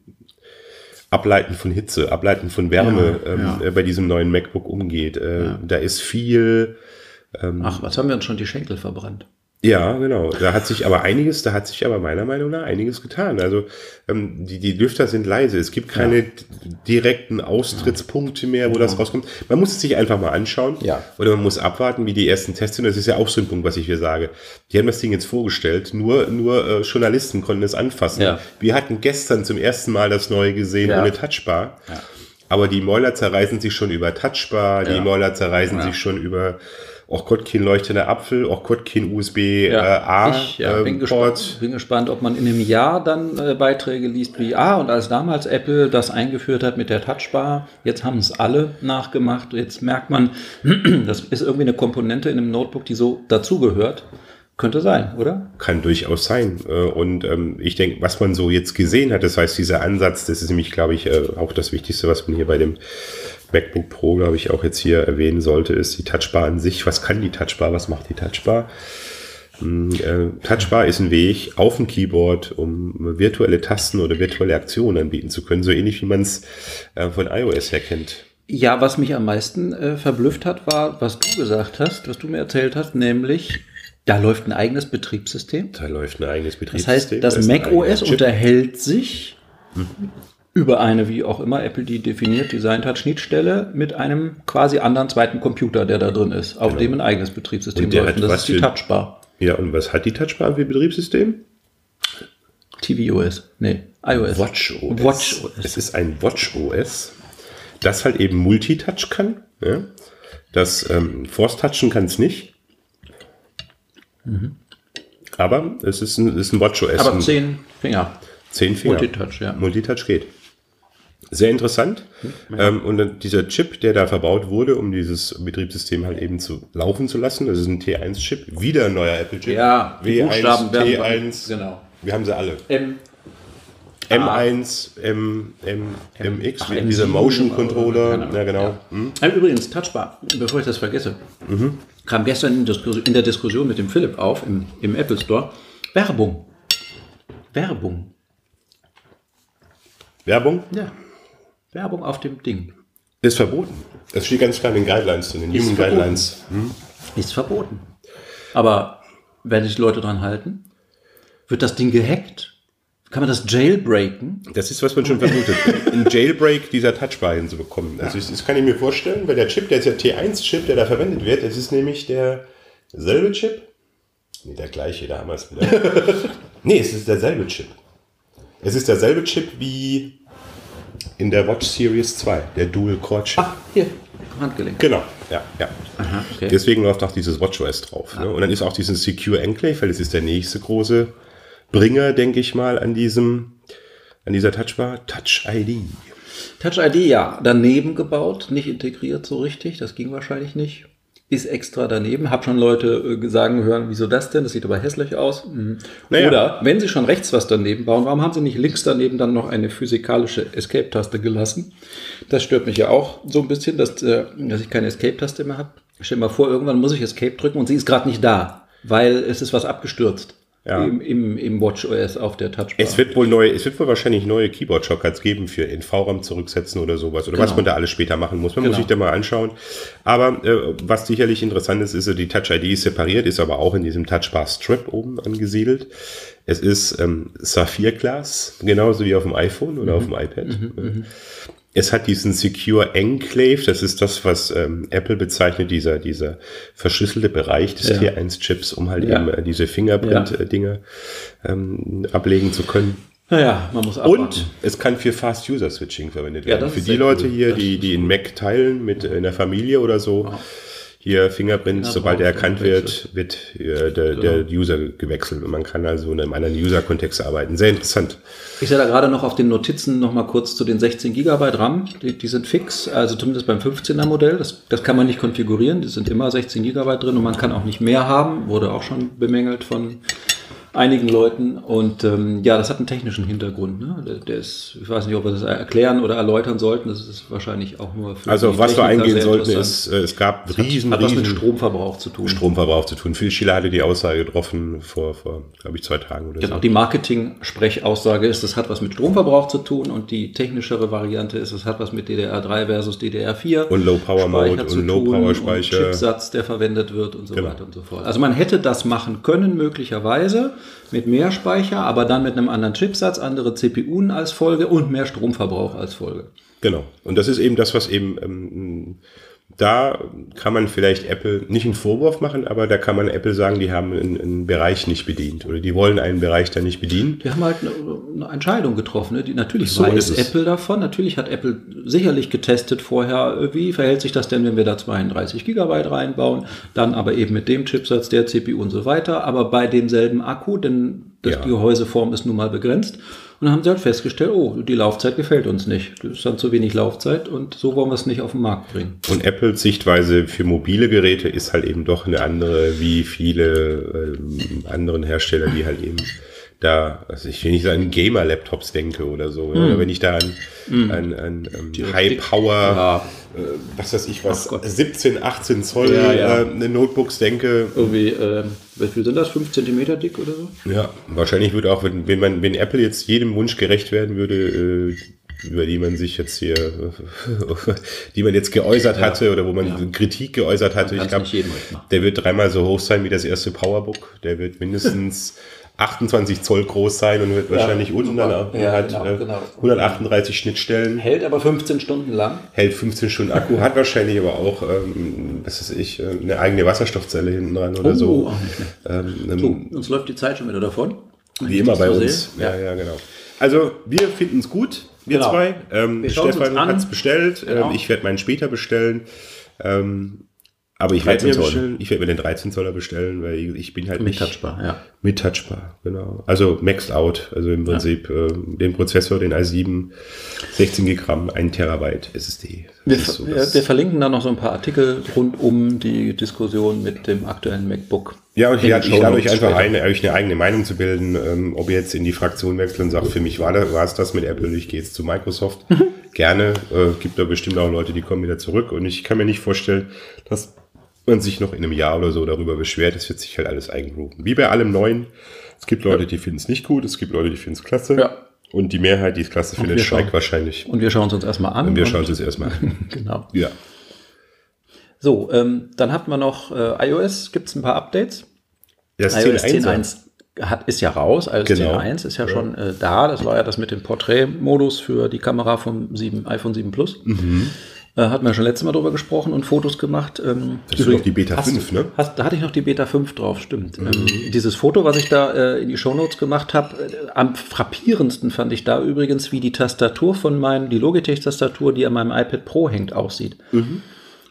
Ableiten von Hitze, Ableiten von Wärme ja, ähm, ja. Äh, bei diesem neuen MacBook umgeht. Äh, ja. Da ist viel. Ähm, Ach, was haben wir uns schon die Schenkel verbrannt? Ja, genau. Da hat sich aber einiges, da hat sich aber meiner Meinung nach einiges getan. Also ähm, die, die Lüfter sind leise. Es gibt keine ja. direkten Austrittspunkte mehr, wo ja. das rauskommt. Man muss es sich einfach mal anschauen. Ja. Oder man muss abwarten, wie die ersten Tests sind. Das ist ja auch so ein Punkt, was ich hier sage. Die haben das Ding jetzt vorgestellt. Nur, nur äh, Journalisten konnten es anfassen. Ja. Wir hatten gestern zum ersten Mal das Neue gesehen ohne Touchbar. Ja. Aber die Mäuler zerreißen sich schon über Touchbar. Die Mäuler zerreißen sich schon über auch Gott, kein leuchtender Apfel, auch Gott, kein USB ja, äh, A ich, ja, äh, bin, gespannt, bin gespannt, ob man in einem Jahr dann äh, Beiträge liest wie, ah, und als damals Apple das eingeführt hat mit der Touchbar, jetzt haben es alle nachgemacht, jetzt merkt man, *clears throat* das ist irgendwie eine Komponente in einem Notebook, die so dazugehört. Könnte sein, oder? Kann durchaus sein. Äh, und ähm, ich denke, was man so jetzt gesehen hat, das heißt, dieser Ansatz, das ist nämlich, glaube ich, äh, auch das Wichtigste, was man hier bei dem MacBook Pro, glaube ich, auch jetzt hier erwähnen sollte, ist die Touchbar an sich. Was kann die Touchbar? Was macht die Touchbar? Hm, äh, Touchbar ist ein Weg auf dem Keyboard, um virtuelle Tasten oder virtuelle Aktionen anbieten zu können, so ähnlich wie man es äh, von iOS her kennt. Ja, was mich am meisten äh, verblüfft hat, war, was du gesagt hast, was du mir erzählt hast, nämlich da läuft ein eigenes Betriebssystem. Da läuft ein eigenes Betriebssystem. Das heißt, das Mac OS unterhält sich hm über eine, wie auch immer Apple die definiert, designt hat, Schnittstelle mit einem quasi anderen zweiten Computer, der da drin ist, auf genau. dem ein eigenes Betriebssystem läuft. Und das ist die Touchbar. Ja, und was hat die Touchbar für Betriebssystem? tvOS. Nee, iOS. WatchOS. WatchOS. Es ist ein WatchOS, das halt eben Multitouch kann. Ja? Das ähm, Force-Touchen kann es nicht. Mhm. Aber es ist ein, ist ein WatchOS. Aber zehn Finger. Zehn Finger. Multitouch, ja. Multitouch geht. Sehr interessant. Ja. Ähm, und dieser Chip, der da verbaut wurde, um dieses Betriebssystem halt eben zu laufen zu lassen, das ist ein T1-Chip, wieder ein neuer Apple-Chip. Ja, W1, T1, genau. Wir haben sie alle. M, M1, M, M, MX, Ach, dieser Motion Controller. Ja, genau. Ja. Hm? Übrigens, Touchbar, bevor ich das vergesse, mhm. kam gestern in der Diskussion mit dem Philipp auf im, im Apple Store. Werbung. Werbung. Werbung? Ja. Werbung auf dem Ding. Ist verboten. Das steht ganz klar in den Guidelines, in den Human ist Guidelines. Hm? Ist verboten. Aber werden sich Leute dran halten? Wird das Ding gehackt? Kann man das jailbreaken? Das ist, was man schon vermutet. Ein Jailbreak dieser Touchbar hinzubekommen. Also das, das kann ich mir vorstellen, weil der Chip, der ist ja T1-Chip, der da verwendet wird, das ist nämlich derselbe Chip. Nee, der gleiche, da haben wir es wieder. *laughs* nee, es ist derselbe Chip. Es ist derselbe Chip wie in der Watch Series 2, der Dual Core Chip. Ach, hier, Handgelenk. Genau, ja, ja. Aha, okay. Deswegen läuft auch dieses WatchOS drauf. Ne? Und dann ist auch dieses Secure Enclave, weil das ist der nächste große Bringer, denke ich mal, an diesem, an dieser Touchbar. Touch ID. Touch ID, ja, daneben gebaut, nicht integriert so richtig, das ging wahrscheinlich nicht ist extra daneben. Hab schon Leute äh, sagen hören, wieso das denn? Das sieht aber hässlich aus. Mhm. Naja. Oder wenn sie schon rechts was daneben bauen, warum haben sie nicht links daneben dann noch eine physikalische Escape-Taste gelassen? Das stört mich ja auch so ein bisschen, dass, äh, dass ich keine Escape-Taste mehr habe. Stell dir mal vor, irgendwann muss ich Escape drücken und sie ist gerade nicht da, weil es ist was abgestürzt ja. im, im, im WatchOS auf der Touchbar. Es wird wohl neue, es wird wohl wahrscheinlich neue Keyboard-Shortcuts geben für in VRAM zurücksetzen oder sowas. Oder genau. was man da alles später machen muss. Man genau. muss sich da mal anschauen. Aber äh, was sicherlich interessant ist, ist, die Touch-ID ist separiert, ist aber auch in diesem Touchbar-Strip oben angesiedelt. Es ist ähm, Saphir-Glas, genauso wie auf dem iPhone oder mhm. auf dem iPad. Mhm, mhm. Es hat diesen Secure Enclave, das ist das, was ähm, Apple bezeichnet, dieser, dieser verschlüsselte Bereich des ja. T1-Chips, um halt ja. eben äh, diese Fingerprint-Dinger ähm, ablegen zu können. Naja, man muss abwarten. Und es kann für Fast User Switching verwendet werden. Ja, für die Leute cool. hier, die, die in Mac teilen mit in der Familie oder so. Hier Fingerprint, sobald er erkannt wird, wird äh, der, der genau. User gewechselt und man kann also in einem anderen User-Kontext arbeiten. Sehr interessant. Ich sehe da gerade noch auf den Notizen noch mal kurz zu den 16 Gigabyte RAM. Die, die sind fix, also zumindest beim 15er Modell. Das, das kann man nicht konfigurieren. Die sind immer 16 Gigabyte drin und man kann auch nicht mehr haben. Wurde auch schon bemängelt von einigen Leuten. Und ähm, ja, das hat einen technischen Hintergrund. Ne? Der, der, ist, ich weiß nicht, ob wir das erklären oder erläutern sollten. Das ist wahrscheinlich auch nur für Also was wir eingehen sollten, ist, äh, es gab es riesen, hat, hat was mit Stromverbrauch zu tun. Stromverbrauch zu tun. Phil Schiller hatte die Aussage getroffen vor, vor glaube ich, zwei Tagen oder genau, so. die Marketing-Sprechaussage ist, es hat was mit Stromverbrauch zu tun und die technischere Variante ist, es hat was mit DDR3 versus DDR4 und Low Power Mode und Low Power Speicher. Chipsatz, der verwendet wird und so genau. weiter und so fort. Also man hätte das machen können, möglicherweise mit mehr Speicher, aber dann mit einem anderen Chipsatz, andere CPUen als Folge und mehr Stromverbrauch als Folge. Genau. Und das ist eben das, was eben ähm, da kann man vielleicht Apple nicht einen Vorwurf machen, aber da kann man Apple sagen, die haben einen, einen Bereich nicht bedient oder die wollen einen Bereich da nicht bedienen. Die haben halt eine, eine Entscheidung getroffen. Ne? Die, natürlich so weiß Apple davon. Natürlich hat Apple sicherlich getestet vorher, wie verhält sich das denn, wenn wir da 32 Gigabyte reinbauen, dann aber eben mit dem Chipsatz der CPU und so weiter, aber bei demselben Akku, denn das, ja. die Gehäuseform ist nun mal begrenzt. Und dann haben sie halt festgestellt, oh, die Laufzeit gefällt uns nicht. Das ist dann zu wenig Laufzeit und so wollen wir es nicht auf den Markt bringen. Und Apples Sichtweise für mobile Geräte ist halt eben doch eine andere, wie viele äh, anderen Hersteller, die halt eben da, also ich will nicht sagen Gamer-Laptops denke oder so. Mm. Oder wenn ich da an, mm. an, an, an High-Power, ja. äh, was weiß ich was, 17, 18 Zoll ja, ja. Äh, Notebooks denke. Irgendwie, äh, wie viel sind das? 5 Zentimeter dick oder so? Ja, wahrscheinlich würde auch, wenn, wenn man, wenn Apple jetzt jedem Wunsch gerecht werden würde, äh, über die man sich jetzt hier, *laughs* die man jetzt geäußert hatte ja, oder wo man ja. Kritik geäußert hatte. Ich glaube, der wird dreimal so hoch sein wie das erste Powerbook. Der wird mindestens *laughs* 28 Zoll groß sein und wird ja, wahrscheinlich unten dann ja, hat genau, äh, genau. 138 Schnittstellen. Hält aber 15 Stunden lang. Hält 15 Stunden Akku, hat wahrscheinlich aber auch, ähm, was weiß ich, äh, eine eigene Wasserstoffzelle hinten dran oder oh, so. Ähm, so. Uns läuft die Zeit schon wieder davon. Wie immer bei uns. Ja. ja, ja, genau. Also wir finden es gut, wir genau. zwei. Ähm, Stefan hat es bestellt. Genau. Ähm, ich werde meinen später bestellen. Ähm, aber ich werde ich werde mir den 13 Zoller bestellen, weil ich bin halt mit nicht touchbar, ja. Mit touchbar, genau. Also maxed out, also im Prinzip ja. äh, den Prozessor, den i7, 16 GB, 1 Terabyte SSD. Wir, so wir, wir, verlinken da noch so ein paar Artikel rund um die Diskussion mit dem aktuellen MacBook. Ja, und ich, ich lade euch einfach ein, euch eine eigene Meinung zu bilden, ähm, ob ihr jetzt in die Fraktion wechselt und sagt, für mich war, es das mit Apple, ich gehe jetzt zu Microsoft. *laughs* Gerne, äh, gibt da bestimmt auch Leute, die kommen wieder zurück und ich kann mir nicht vorstellen, dass man sich noch in einem Jahr oder so darüber beschwert, es wird sich halt alles eingrooven. Wie bei allem Neuen. Es gibt Leute, die finden es nicht gut, es gibt Leute, die finden es klasse. Ja. Und die Mehrheit, die es klasse findet, steigt wahrscheinlich. Und wir schauen es uns erstmal an. Und wir schauen es uns erstmal an. *laughs* genau. Ja. So, ähm, dann hatten wir noch äh, iOS, gibt es ein paar Updates. Ja, das iOS 10.1 hat, ist ja raus, iOS genau. 10.1 ist ja, ja. schon äh, da. Das war ja das mit dem Porträtmodus für die Kamera vom 7, iPhone 7 Plus. Mhm. Äh, hatten wir schon letztes Mal drüber gesprochen und Fotos gemacht. Ähm, das ist doch die Beta hast, 5, ne? Hast, da hatte ich noch die Beta 5 drauf, stimmt. Mhm. Ähm, dieses Foto, was ich da äh, in die Shownotes gemacht habe, äh, am frappierendsten fand ich da übrigens, wie die Tastatur von meinem, die Logitech-Tastatur, die an meinem iPad Pro hängt, aussieht. Mhm.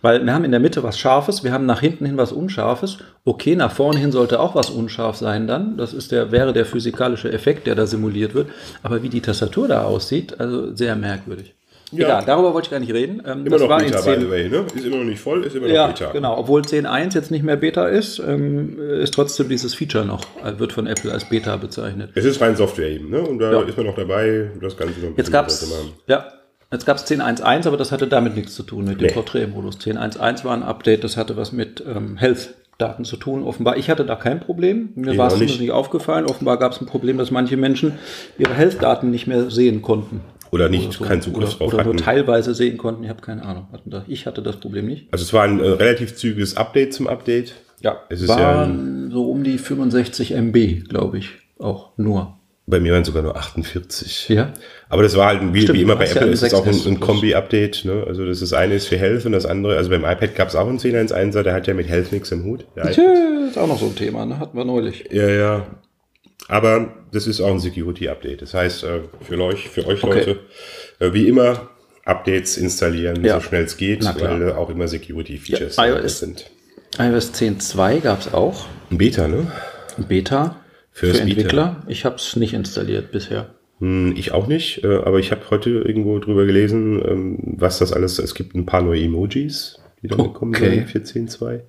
Weil wir haben in der Mitte was Scharfes, wir haben nach hinten hin was Unscharfes. Okay, nach vorne hin sollte auch was unscharf sein dann. Das ist der, wäre der physikalische Effekt, der da simuliert wird. Aber wie die Tastatur da aussieht, also sehr merkwürdig. Ja. Egal, darüber wollte ich gar nicht reden. Ähm, immer noch Beta, by the way, ne? Ist immer noch nicht voll, ist immer noch ja, Beta. genau. Obwohl 10.1 jetzt nicht mehr Beta ist, ähm, ist trotzdem dieses Feature noch, äh, wird von Apple als Beta bezeichnet. Es ist rein Software eben, ne? Und da ja. ist man noch dabei, das Ganze noch ein Jetzt gab's, ja, Jetzt gab es 10.1.1, aber das hatte damit nichts zu tun mit dem nee. Porträtmodus. 10.1.1 war ein Update, das hatte was mit ähm, Health Daten zu tun. Offenbar, ich hatte da kein Problem. Mir war es nicht. nicht aufgefallen. Offenbar gab es ein Problem, dass manche Menschen ihre Health-Daten nicht mehr sehen konnten. Oder nicht, oder so. keinen Zugriff oder, drauf oder hatten. nur teilweise sehen konnten. Ich habe keine Ahnung. Ich hatte das Problem nicht. Also es war ein äh, relativ zügiges Update zum Update. Ja, es ist ja so um die 65 MB, glaube ich, auch nur. Bei mir waren sogar nur 48. Ja. Aber das war halt, wie, Stimmt, wie immer bei Apple, ja ist es auch ein, ein Kombi-Update. Ne? Also das, das eine ist für Health und das andere, also beim iPad gab es auch einen 10.1.1er, der hat ja mit Health nichts im Hut. Ja, ist auch noch so ein Thema, ne? hatten wir neulich. Ja, ja. Aber das ist auch ein Security-Update. Das heißt, äh, für euch, für euch okay. Leute, äh, wie immer, Updates installieren, ja. so schnell es geht, weil auch immer Security-Features ja, sind. iOS 10.2 gab es auch. Ein Beta, ne? Ein Beta Für für, das Beta. Entwickler. Ich habe es nicht installiert bisher. Hm, Ich auch nicht, äh, aber ich habe heute irgendwo drüber gelesen, ähm, was das alles, es gibt ein paar neue Emojis, die da gekommen Okay. sind, 14.2.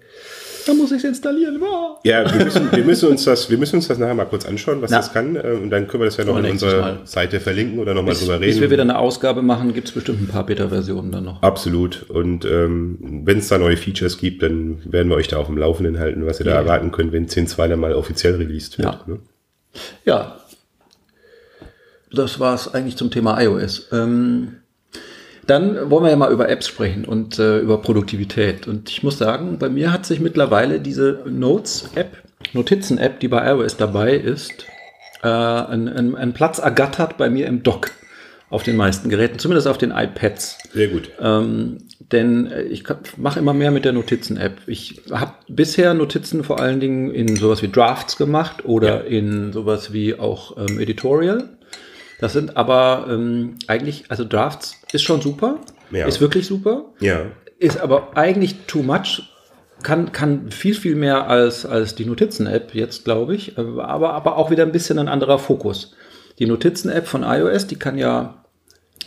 Da muss ich es installieren. Wow. Ja, wir müssen, wir, müssen uns das, wir müssen uns das nachher mal kurz anschauen, was Na. das kann. äh, Und dann können wir das ja noch in unserer Mal. Seite verlinken oder nochmal drüber bis wir reden. wieder eine Ausgabe machen, gibt es bestimmt ein paar Beta-Versionen dann noch. Absolut. Und ähm, wenn es da neue Features gibt, dann werden wir euch da auf dem Laufenden halten, was ihr da Ja. erwarten könnt, wenn 10.2 dann mal offiziell released wird. Ja. Ne? Ja, das war es eigentlich zum Thema iOS. Ähm, dann wollen wir ja mal über Apps sprechen und äh, über Produktivität. Und ich muss sagen, bei mir hat sich mittlerweile diese Notes-App, Notizen-App, die bei iOS dabei ist, äh, einen, einen, Platz ergattert bei mir im Dock auf den meisten Geräten, zumindest auf den iPads. Sehr gut. Ähm, denn äh, ich mache immer mehr mit der Notizen-App. Ich habe bisher Notizen vor allen Dingen in sowas wie Drafts gemacht oder in sowas wie auch ähm, Editorial. Das sind aber ähm, eigentlich, also Drafts ist schon super, Ja. ist wirklich super, Ja. ist aber eigentlich too much. Kann, kann viel, viel mehr als, als die Notizen-App jetzt, glaube ich, äh, aber, aber auch wieder ein bisschen ein anderer Fokus. Die Notizen-App von iOS, die kann ja,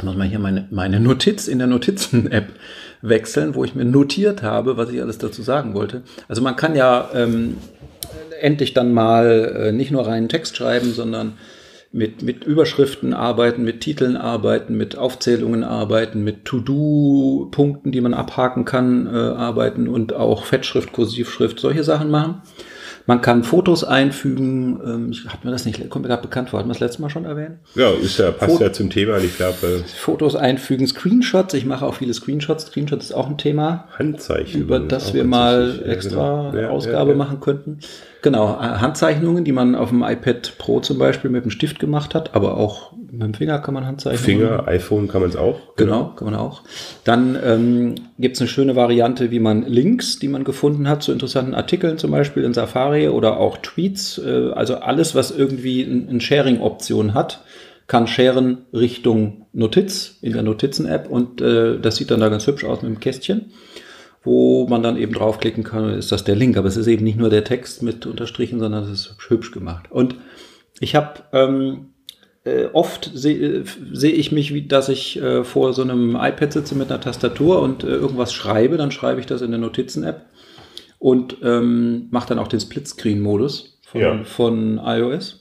muss mal hier meine, meine Notiz in der Notizen-App wechseln, wo ich mir notiert habe, was ich alles dazu sagen wollte. Also man kann ja ähm, endlich dann mal äh, nicht nur reinen Text schreiben, sondern mit, mit Überschriften arbeiten, mit Titeln arbeiten, mit Aufzählungen arbeiten, mit To-Do-Punkten, die man abhaken kann, äh, arbeiten und auch Fettschrift, Kursivschrift, solche Sachen machen. Man kann Fotos einfügen. Ähm, ich, hat mir das nicht, kommt mir gerade bekannt vor, hatten wir das letzte Mal schon erwähnt? Ja, ist ja, passt Fo- ja zum Thema. Ich glaube, äh, Fotos einfügen, Screenshots. Ich mache auch viele Screenshots. Screenshots ist auch ein Thema Handzeichen. über das wir mal. Ja, extra genau. Ja, Ausgabe ja, ja. machen könnten. Genau, äh, Handzeichnungen, die man auf dem iPad Pro zum Beispiel mit dem Stift gemacht hat, aber auch mit dem Finger kann man Handzeichnungen machen. Finger, iPhone kann man es auch. Genau, kann man auch. Dann ähm, gibt es eine schöne Variante, wie man Links, die man gefunden hat zu interessanten Artikeln, zum Beispiel in Safari oder auch Tweets, äh, also alles, was irgendwie ein, ein Sharing-Option hat, kann sharen Richtung Notiz in der Notizen-App und äh, das sieht dann da ganz hübsch aus mit dem Kästchen, wo man dann eben draufklicken kann, ist das der Link. Aber es ist eben nicht nur der Text mit Unterstrichen, sondern es ist hübsch, hübsch gemacht. Und ich habe ähm, äh, oft sehe seh ich mich, wie dass ich äh, vor so einem iPad sitze mit einer Tastatur und äh, irgendwas schreibe, dann schreibe ich das in der Notizen-App und ähm, mache dann auch den Splitscreen-Modus von, Ja. von iOS.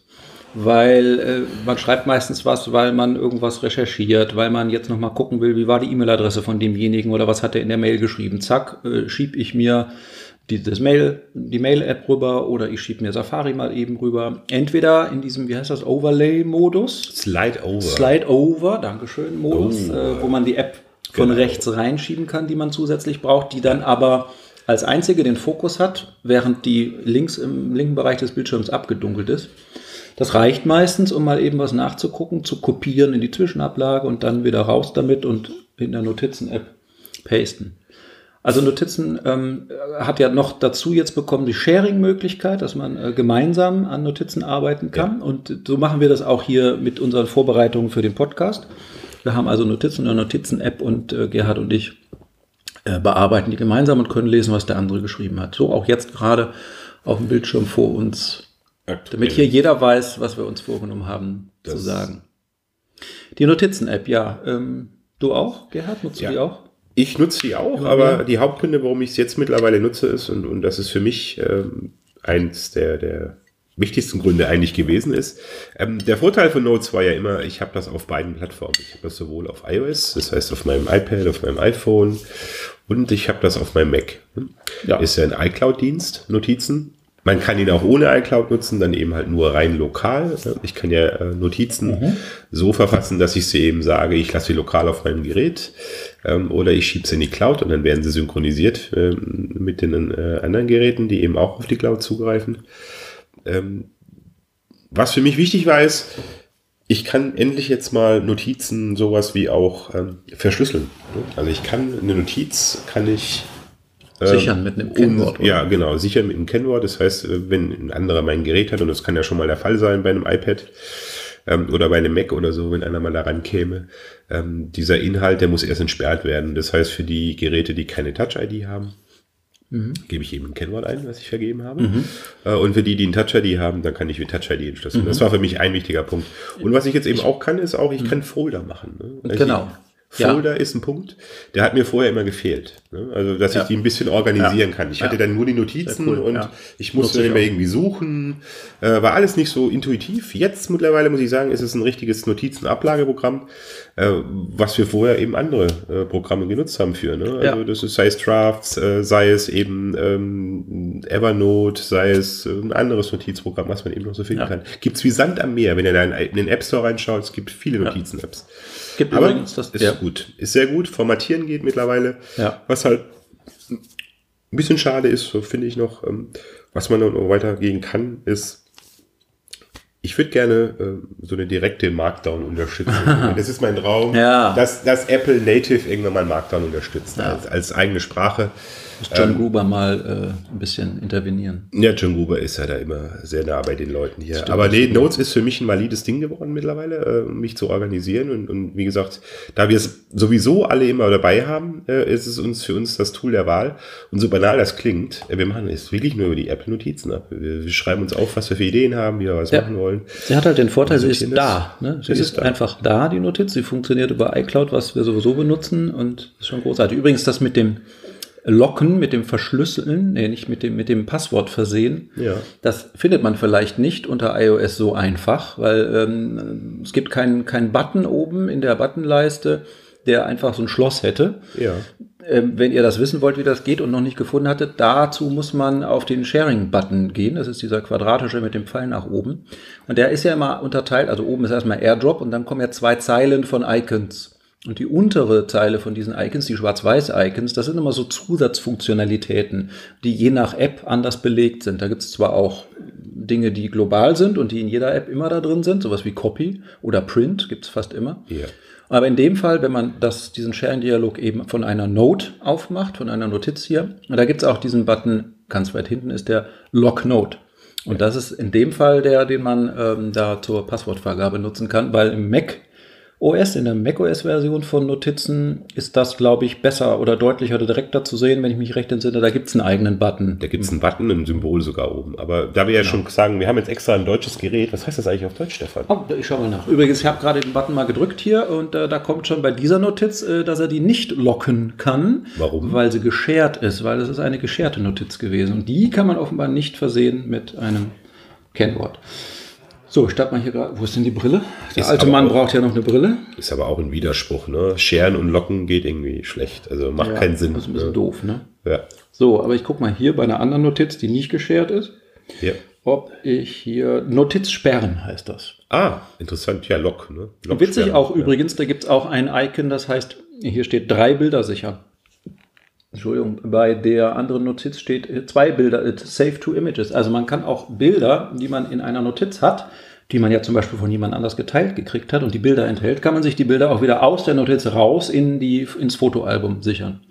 Weil äh, man schreibt meistens was, weil man irgendwas recherchiert, weil man jetzt nochmal gucken will, wie war die E-Mail-Adresse von demjenigen oder was hat er in der Mail geschrieben. Zack, äh, schieb ich mir die, das Mail, die Mail-App rüber oder ich schiebe mir Safari mal eben rüber. Entweder in diesem, wie heißt das, Overlay-Modus, Slide over. Slide Over, Dankeschön, Modus, Oh. äh, wo man die App von Genau. rechts reinschieben kann, die man zusätzlich braucht, die dann aber als einzige den Fokus hat, während die links im linken Bereich des Bildschirms abgedunkelt ist. Das reicht meistens, um mal eben was nachzugucken, zu kopieren in die Zwischenablage und dann wieder raus damit und in der Notizen-App pasten. Also Notizen ähm, hat ja noch dazu jetzt bekommen die Sharing-Möglichkeit, dass man äh, gemeinsam an Notizen arbeiten kann. Und so machen wir das auch hier mit unseren Vorbereitungen für den Podcast. Wir haben also Notizen und eine Notizen-App und äh, Gerhard und ich äh, bearbeiten die gemeinsam und können lesen, was der andere geschrieben hat. So auch jetzt gerade auf dem Bildschirm vor uns, damit hier jeder weiß, was wir uns vorgenommen haben zu Das- sagen. Die Notizen-App, ja. Ähm, du auch, Gerhard? Nutzt Ja. du die auch? Ich nutze die auch, Immer aber mehr. die Hauptgründe, warum ich es jetzt mittlerweile nutze, ist, und, und das ist für mich ähm, eins der, der wichtigsten Gründe eigentlich gewesen ist. Ähm, der Vorteil von Notes war ja immer, ich habe das auf beiden Plattformen. Ich habe das sowohl auf iOS, das heißt auf meinem iPad, auf meinem iPhone und ich habe das auf meinem Mac. Ja. Ist ja ein iCloud-Dienst, Notizen. Man kann ihn auch ohne iCloud nutzen, dann eben halt nur rein lokal. Ich kann ja äh, Notizen so verfassen, dass ich sie eben sage, ich lasse sie lokal auf meinem Gerät ähm, oder ich schiebe sie in die Cloud und dann werden sie synchronisiert ähm, mit den äh, anderen Geräten, die eben auch auf die Cloud zugreifen. Ähm, was für mich wichtig war, ist, ich kann endlich jetzt mal Notizen sowas wie auch ähm, verschlüsseln. Also ich kann eine Notiz, kann ich Sichern mit einem Kennwort. un- Ja, genau, sicher mit einem Kennwort. Das heißt, äh, wenn ein anderer mein Gerät hat, und das kann ja schon mal der Fall sein bei einem iPad ähm, oder bei einem Mac oder so, wenn einer mal daran käme, ähm, dieser Inhalt, der muss erst entsperrt werden. Das heißt, für die Geräte, die keine Touch-ID haben, Mhm. Gebe ich eben ein Kennwort ein, was ich vergeben habe. Mhm. Äh, und für die, die ein Touch-ID haben, dann kann ich mit Touch-ID entschlüsseln. Mhm. Das war für mich ein wichtiger Punkt. Und was ich jetzt eben auch kann, ist auch, ich mhm. kann Folder machen. Ne? Also genau. Folder ja. ist ein Punkt, der hat mir vorher immer gefehlt. Ne? Also, dass ja. ich die ein bisschen organisieren ja. kann. Ich hatte dann nur die Notizen cool, und ich musste dann immer irgendwie suchen. Äh, war alles nicht so intuitiv. Jetzt mittlerweile muss ich sagen, ist es ein richtiges Notizenablageprogramm, äh, was wir vorher eben andere äh, Programme genutzt haben für. Ne? Also, das ist, sei es Drafts, äh, sei es eben ähm, Evernote, sei es äh, ein anderes Notizprogramm, was man eben noch so finden kann. Gibt's wie Sand am Meer, wenn ihr da in den App Store reinschaut. Es gibt viele Notizen-Apps. Gibt Aber übrigens das. Ist ja. gut. Ist sehr gut. Formatieren geht mittlerweile. Ja. Was halt ein bisschen schade ist, so finde ich noch, ähm, was man noch weitergehen kann, ist, ich würde gerne äh, so eine direkte Markdown unterstützen. *laughs* das ist mein Traum, ja. dass, dass Apple Native irgendwann mal Markdown unterstützt ja. als, als eigene Sprache. Muss John ähm, Gruber mal äh, ein bisschen intervenieren. Ja, John Gruber ist ja da immer sehr nah bei den Leuten hier. Stimmt, Aber nee, Notes ist für mich ein valides Ding geworden mittlerweile, äh, mich zu organisieren. Und, und wie gesagt, da wir es sowieso alle immer dabei haben, äh, ist es uns für uns das Tool der Wahl. Und so banal das klingt, äh, wir machen es wirklich nur über die Apple-Notizen ab. Wir, wir, schreiben uns auf, was wir für Ideen haben, wie wir was ja. machen wollen. Sie hat halt den Vorteil, sie ist da. Ne? Sie ist, ist da. einfach da, die Notiz. Sie funktioniert über iCloud, was wir sowieso benutzen und ist schon großartig. Übrigens, das mit dem Locken mit dem Verschlüsseln, nee, nicht mit dem, mit dem Passwort versehen. Ja. Das findet man vielleicht nicht unter iOS so einfach, weil ähm, es gibt keinen kein Button oben in der Buttonleiste, der einfach so ein Schloss hätte. Ja. Ähm, wenn ihr das wissen wollt, wie das geht und noch nicht gefunden hattet, dazu muss man auf den Sharing-Button gehen. Das ist dieser quadratische mit dem Pfeil nach oben. Und der ist ja immer unterteilt. Also oben ist erstmal AirDrop und dann kommen ja zwei Zeilen von Icons. Und die untere Zeile von diesen Icons, die Schwarz-Weiß-Icons, das sind immer so Zusatzfunktionalitäten, die je nach App anders belegt sind. Da gibt es zwar auch Dinge, die global sind und die in jeder App immer da drin sind, sowas wie Copy oder Print gibt es fast immer. Yeah. Aber in dem Fall, wenn man das, diesen Sharing-Dialog eben von einer Note aufmacht, von einer Notiz hier, da gibt es auch diesen Button, ganz weit hinten ist der Lock Note. Und das ist in dem Fall der, den man ähm, da zur Passwortvergabe nutzen kann, weil im Mac OS, in der macOS-Version von Notizen ist das, glaube ich, besser oder deutlicher oder direkter zu sehen, wenn ich mich recht entsinne. Da gibt es einen eigenen Button. Da gibt es einen Button, ein Symbol sogar oben. Aber da wir ja, ja, schon sagen, wir haben jetzt extra ein deutsches Gerät, was heißt das eigentlich auf Deutsch, Stefan? Oh, ich schaue mal nach. Übrigens, ich habe gerade den Button mal gedrückt hier und äh, da kommt schon bei dieser Notiz, äh, dass er die nicht locken kann. Warum? Weil sie geschert ist, weil es ist eine gescherte Notiz gewesen. Und die kann man offenbar nicht versehen mit einem Kennwort. So, statt mal hier gerade. Wo ist denn die Brille? Der ist alte Mann auch, braucht ja noch eine Brille. Ist aber auch ein Widerspruch, ne? Scheren und Locken geht irgendwie schlecht. Also macht ja, keinen Sinn. Das ist ein bisschen ne? doof, ne? Ja. So, aber ich gucke mal hier bei einer anderen Notiz, die nicht geschert ist. Ja. Ob ich hier. Notiz sperren heißt das. Ah, interessant. Ja, Lock, ne? Lock Witzig auch ja. übrigens, da gibt es auch ein Icon, das heißt, hier steht drei Bilder sichern. Entschuldigung, bei der anderen Notiz steht äh, zwei Bilder, Save two Images. Also man kann auch Bilder, die man in einer Notiz hat, die man ja zum Beispiel von jemand anders geteilt gekriegt hat und die Bilder enthält, kann man sich die Bilder auch wieder aus der Notiz raus in die, ins Fotoalbum sichern.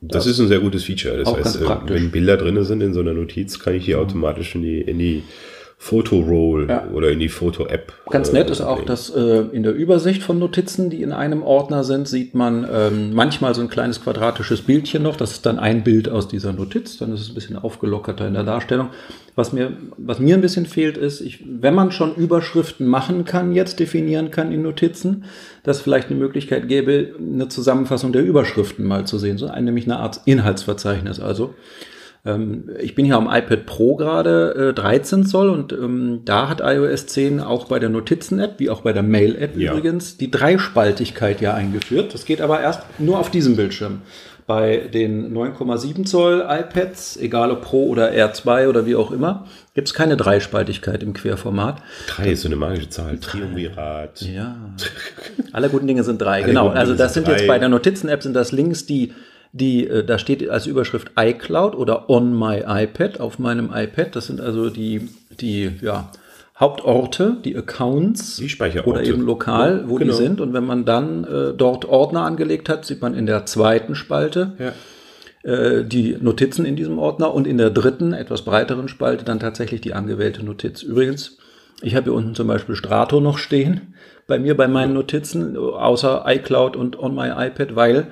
Das, das ist ein sehr gutes Feature. Das heißt, äh, wenn Bilder drin sind in so einer Notiz, kann ich die automatisch in die, in die Fotoroll ja. oder in die Foto-App. Ganz nett äh, ist auch, dass äh, in der Übersicht von Notizen, die in einem Ordner sind, sieht man ähm, manchmal so ein kleines quadratisches Bildchen noch. Das ist dann ein Bild aus dieser Notiz. Dann ist es ein bisschen aufgelockerter in der Darstellung. Was mir, was mir ein bisschen fehlt, ist, ich, wenn man schon Überschriften machen kann, jetzt definieren kann in Notizen, dass vielleicht eine Möglichkeit gäbe, eine Zusammenfassung der Überschriften mal zu sehen. So ein, nämlich eine Art Inhaltsverzeichnis also. Ähm, ich bin hier am iPad Pro gerade, äh, 13 Zoll, und ähm, da hat iOS 10 auch bei der Notizen-App, wie auch bei der Mail-App ja. übrigens, die Dreispaltigkeit ja eingeführt. Das geht aber erst nur auf diesem Bildschirm. Bei den 9,7 Zoll iPads, egal ob Pro oder R2 oder wie auch immer, gibt es keine Dreispaltigkeit im Querformat. Drei ist so eine magische Zahl. Triumvirat. Ja. Alle guten Dinge sind drei, Alle genau. Also das sind drei. jetzt bei der Notizen-App sind das Links, die die, äh, da steht als Überschrift iCloud oder On My iPad auf meinem iPad. Das sind also die, die ja, Hauptorte, die Accounts die oder eben lokal, wo genau. die sind. Und wenn man dann äh, dort Ordner angelegt hat, sieht man in der zweiten Spalte ja. äh, die Notizen in diesem Ordner und in der dritten, etwas breiteren Spalte dann tatsächlich die angewählte Notiz. Übrigens, ich habe hier unten zum Beispiel Strato noch stehen bei mir bei meinen Notizen, außer iCloud und On My iPad, weil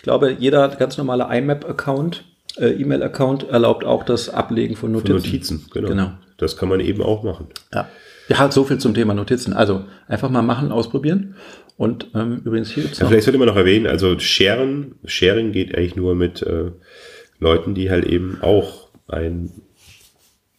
ich glaube, jeder ganz normale IMAP-Account äh, E-Mail-Account erlaubt auch das Ablegen von Notizen. Von Notizen, genau. Genau. Das kann man eben auch machen. Ja. Ja, so viel zum Thema Notizen. Also einfach mal machen, ausprobieren. Und ähm, übrigens hier gibt's Ja, vielleicht sollte man noch erwähnen, also Sharen, Sharing geht eigentlich nur mit äh, Leuten, die halt eben auch ein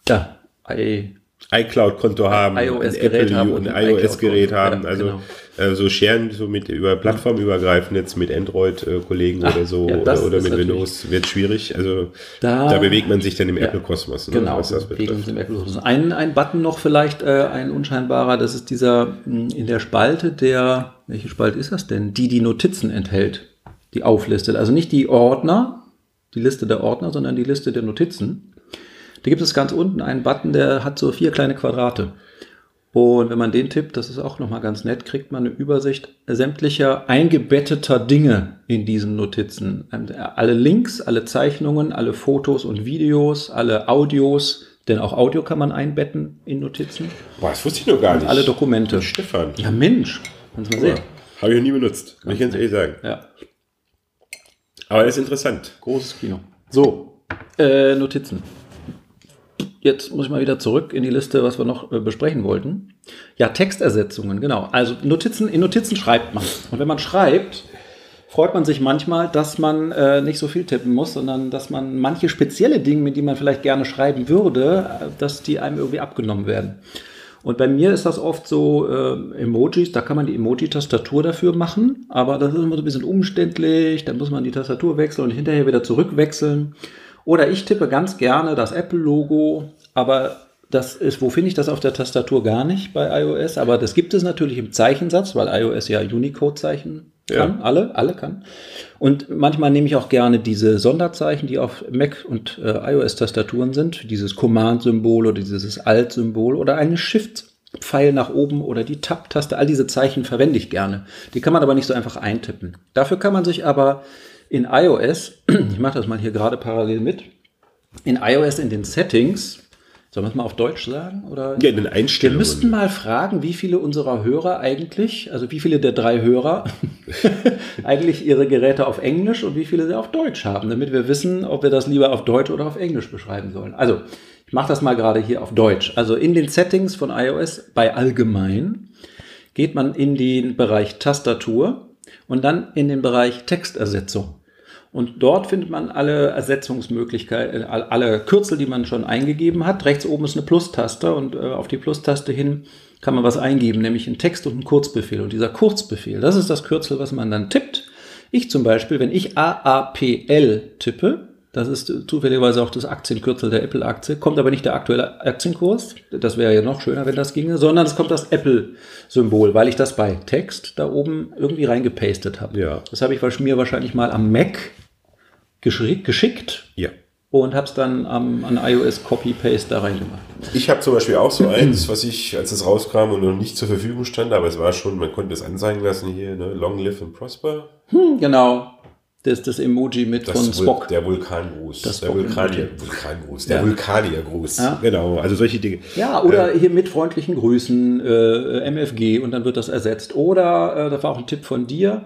Ja, I, iCloud-Konto haben, iOS-Gerät ein Apple haben und ein iOS-Gerät haben. Ja, also genau. äh, so Sharen so mit über plattformübergreifend jetzt mit Android-Kollegen oder so ja, oder, oder mit Windows wird schwierig. Also Da- da, bewegt man sich dann im Ja. Apple-Kosmos, ne, Genau, was das bewegen uns im Apple-Kosmos. Ein, ein Button noch vielleicht, äh, ein unscheinbarer, das ist dieser mh, in der Spalte der, welche Spalte ist das denn? Die die Notizen enthält, die auflistet. Also nicht die Ordner, die Liste der Ordner, sondern die Liste der Notizen. Da gibt es ganz unten einen Button, der hat so vier kleine Quadrate. Und wenn man den tippt, das ist auch nochmal ganz nett, kriegt man eine Übersicht sämtlicher eingebetteter Dinge in diesen Notizen. Und Alle Links, alle Zeichnungen, alle Fotos und Videos, alle Audios, denn auch Audio kann man einbetten in Notizen. Boah, das wusste ich noch gar nicht. Alle Dokumente. Stefan. Ja, Mensch, kannst du mal sehen. Habe ich noch nie benutzt, muss ich ganz ehrlich sagen. Ja, Aber das ist interessant. großes Kino. So, äh, Notizen. Jetzt muss ich mal wieder zurück in die Liste, was wir noch äh, besprechen wollten. Ja, Textersetzungen, genau. Also Notizen, in Notizen schreibt man. Und wenn man schreibt, freut man sich manchmal, dass man äh, nicht so viel tippen muss, sondern dass man manche spezielle Dinge, mit denen man vielleicht gerne schreiben würde, äh, dass die einem irgendwie abgenommen werden. Und bei mir ist das oft so äh, Emojis, da kann man die Emoji-Tastatur dafür machen, aber das ist immer so ein bisschen umständlich, dann muss man die Tastatur wechseln und hinterher wieder zurückwechseln. Oder ich tippe ganz gerne das Apple-Logo, aber das ist, wo finde ich das auf der Tastatur gar nicht bei iOS, aber das gibt es natürlich im Zeichensatz, weil iOS ja Unicode-Zeichen kann, Ja. alle, alle kann. Und manchmal nehme ich auch gerne diese Sonderzeichen, die auf Mac und äh, iOS-Tastaturen sind, dieses Command-Symbol oder dieses Alt-Symbol oder einen Shift-Pfeil nach oben oder die Tab-Taste. All diese Zeichen verwende ich gerne. Die kann man aber nicht so einfach eintippen. Dafür kann man sich aber in iOS, *clears throat* ich mache das mal hier gerade parallel mit, in iOS in den Settings, sollen wir es mal auf Deutsch sagen? Oder? Ja, in den Wir Einstellungen. müssten mal fragen, wie viele unserer Hörer eigentlich, also wie viele der drei Hörer *laughs* eigentlich ihre Geräte auf Englisch und wie viele sie auf Deutsch haben, damit wir wissen, ob wir das lieber auf Deutsch oder auf Englisch beschreiben sollen. Also, ich mache das mal gerade hier auf Deutsch. Also in den Settings von iOS bei Allgemein geht man in den Bereich Tastatur und dann in den Bereich Textersetzung. Und dort findet man alle Ersetzungsmöglichkeiten, äh, alle Kürzel, die man schon eingegeben hat. Rechts oben ist eine Plus-Taste und äh, auf die Plus-Taste hin kann man was eingeben, nämlich einen Text und einen Kurzbefehl. Und dieser Kurzbefehl, das ist das Kürzel, was man dann tippt. Ich zum Beispiel, wenn ich AAPL tippe, das ist zufälligerweise auch das Aktienkürzel der Apple-Aktie, kommt aber nicht der aktuelle Aktienkurs, das wäre ja noch schöner, wenn das ginge, sondern es kommt das Apple-Symbol, weil ich das bei Text da oben irgendwie reingepastet habe. Ja. Das habe ich mir wahrscheinlich mal am Mac geschickt, geschickt Ja. und habe es dann am, an iOS Copy-Paste da reingemacht. Ich habe zum Beispiel auch so eins, was ich, als es rauskam und noch nicht zur Verfügung stand, aber es war schon, man konnte es anzeigen lassen hier, ne? Long live and prosper. Hm, genau. Das ist das Emoji mit Das von Spock. Der Vulkangruß. Das der Vulkanier, Vulkangruß. Der Ja. Vulkaniergruß. Ja. Genau, also solche Dinge. Ja, oder hier mit freundlichen Grüßen, äh, MFG und dann wird das ersetzt. Oder, äh, das war auch ein Tipp von dir,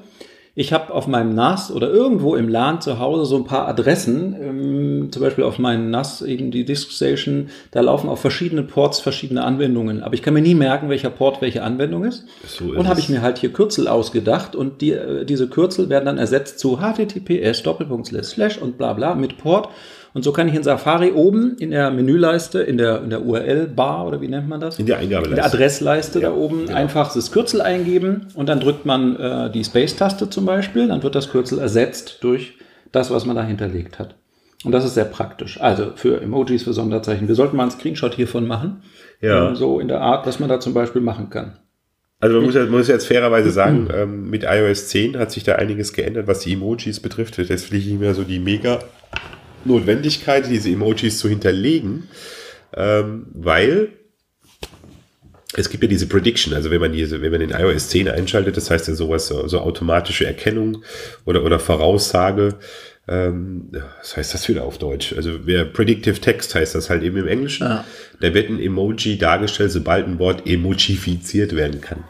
ich habe auf meinem NAS oder irgendwo im LAN zu Hause so ein paar Adressen, ähm, zum Beispiel auf meinem NAS, eben die Diskstation, da laufen auf verschiedenen Ports verschiedene Anwendungen. Aber ich kann mir nie merken, welcher Port welche Anwendung ist. So ist und habe ich mir halt hier Kürzel ausgedacht und die, äh, diese Kürzel werden dann ersetzt zu https Doppelpunkt slash slash und bla bla mit Port. Und so kann ich in Safari oben in der Menüleiste, in der, in der URL-Bar oder wie nennt man das? In der Eingabeleiste. In der Adressleiste Ja, da oben genau. einfach das Kürzel eingeben und dann drückt man äh, die Space-Taste zum Beispiel, dann wird das Kürzel ersetzt durch das, was man da hinterlegt hat. Und das ist sehr praktisch. Also für Emojis, für Sonderzeichen. Wir sollten mal einen Screenshot hiervon machen. Ja. Ähm, So in der Art, was man da zum Beispiel machen kann. Also man muss, man muss jetzt fairerweise sagen, ähm, mit iOS 10 hat sich da einiges geändert, was die Emojis betrifft. Jetzt fliege ich nicht mehr so die mega Notwendigkeit, diese Emojis zu hinterlegen, ähm, weil es gibt ja diese Prediction, also wenn man diese, wenn man den iOS 10 einschaltet, das heißt ja sowas, so, so automatische Erkennung oder, oder Voraussage, ähm, was heißt das wieder auf Deutsch? Also wer Predictive Text heißt das halt eben im Englischen. Ja. Da wird ein Emoji dargestellt, sobald ein Wort emojifiziert werden kann.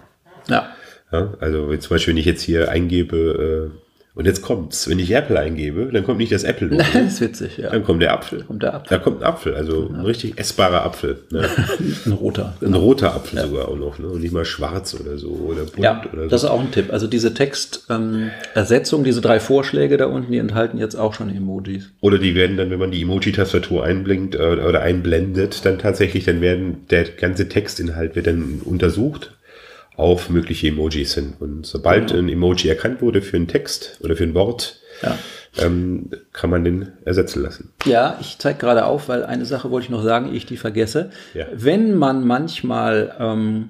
Ja. Ja, also zum Beispiel, wenn ich jetzt hier eingebe, Und jetzt kommt's. Wenn ich Apple eingebe, dann kommt nicht das Apple. -Logo. das *laughs* ist witzig, ja. Dann kommt der Apfel. Kommt der Apfel. Da kommt ein Apfel, also ein richtig essbarer Apfel. Ne? *laughs* ein roter. Ein roter Apfel ja. sogar auch noch, ne? Und nicht mal schwarz oder so oder bunt ja, oder so. Das ist auch ein Tipp. Also diese Textersetzung, ähm, diese drei Vorschläge da unten, die enthalten jetzt auch schon Emojis. Oder die werden dann, wenn man die Emoji-Tastatur einblinkt äh, oder einblendet, dann tatsächlich, dann werden der ganze Textinhalt wird dann untersucht auf mögliche Emojis hin. Und sobald genau. ein Emoji erkannt wurde für einen Text oder für ein Wort, ja. ähm, kann man den ersetzen lassen. Ja, ich zeige gerade auf, weil eine Sache wollte ich noch sagen, ich die vergesse. Ja. Wenn man manchmal, ähm,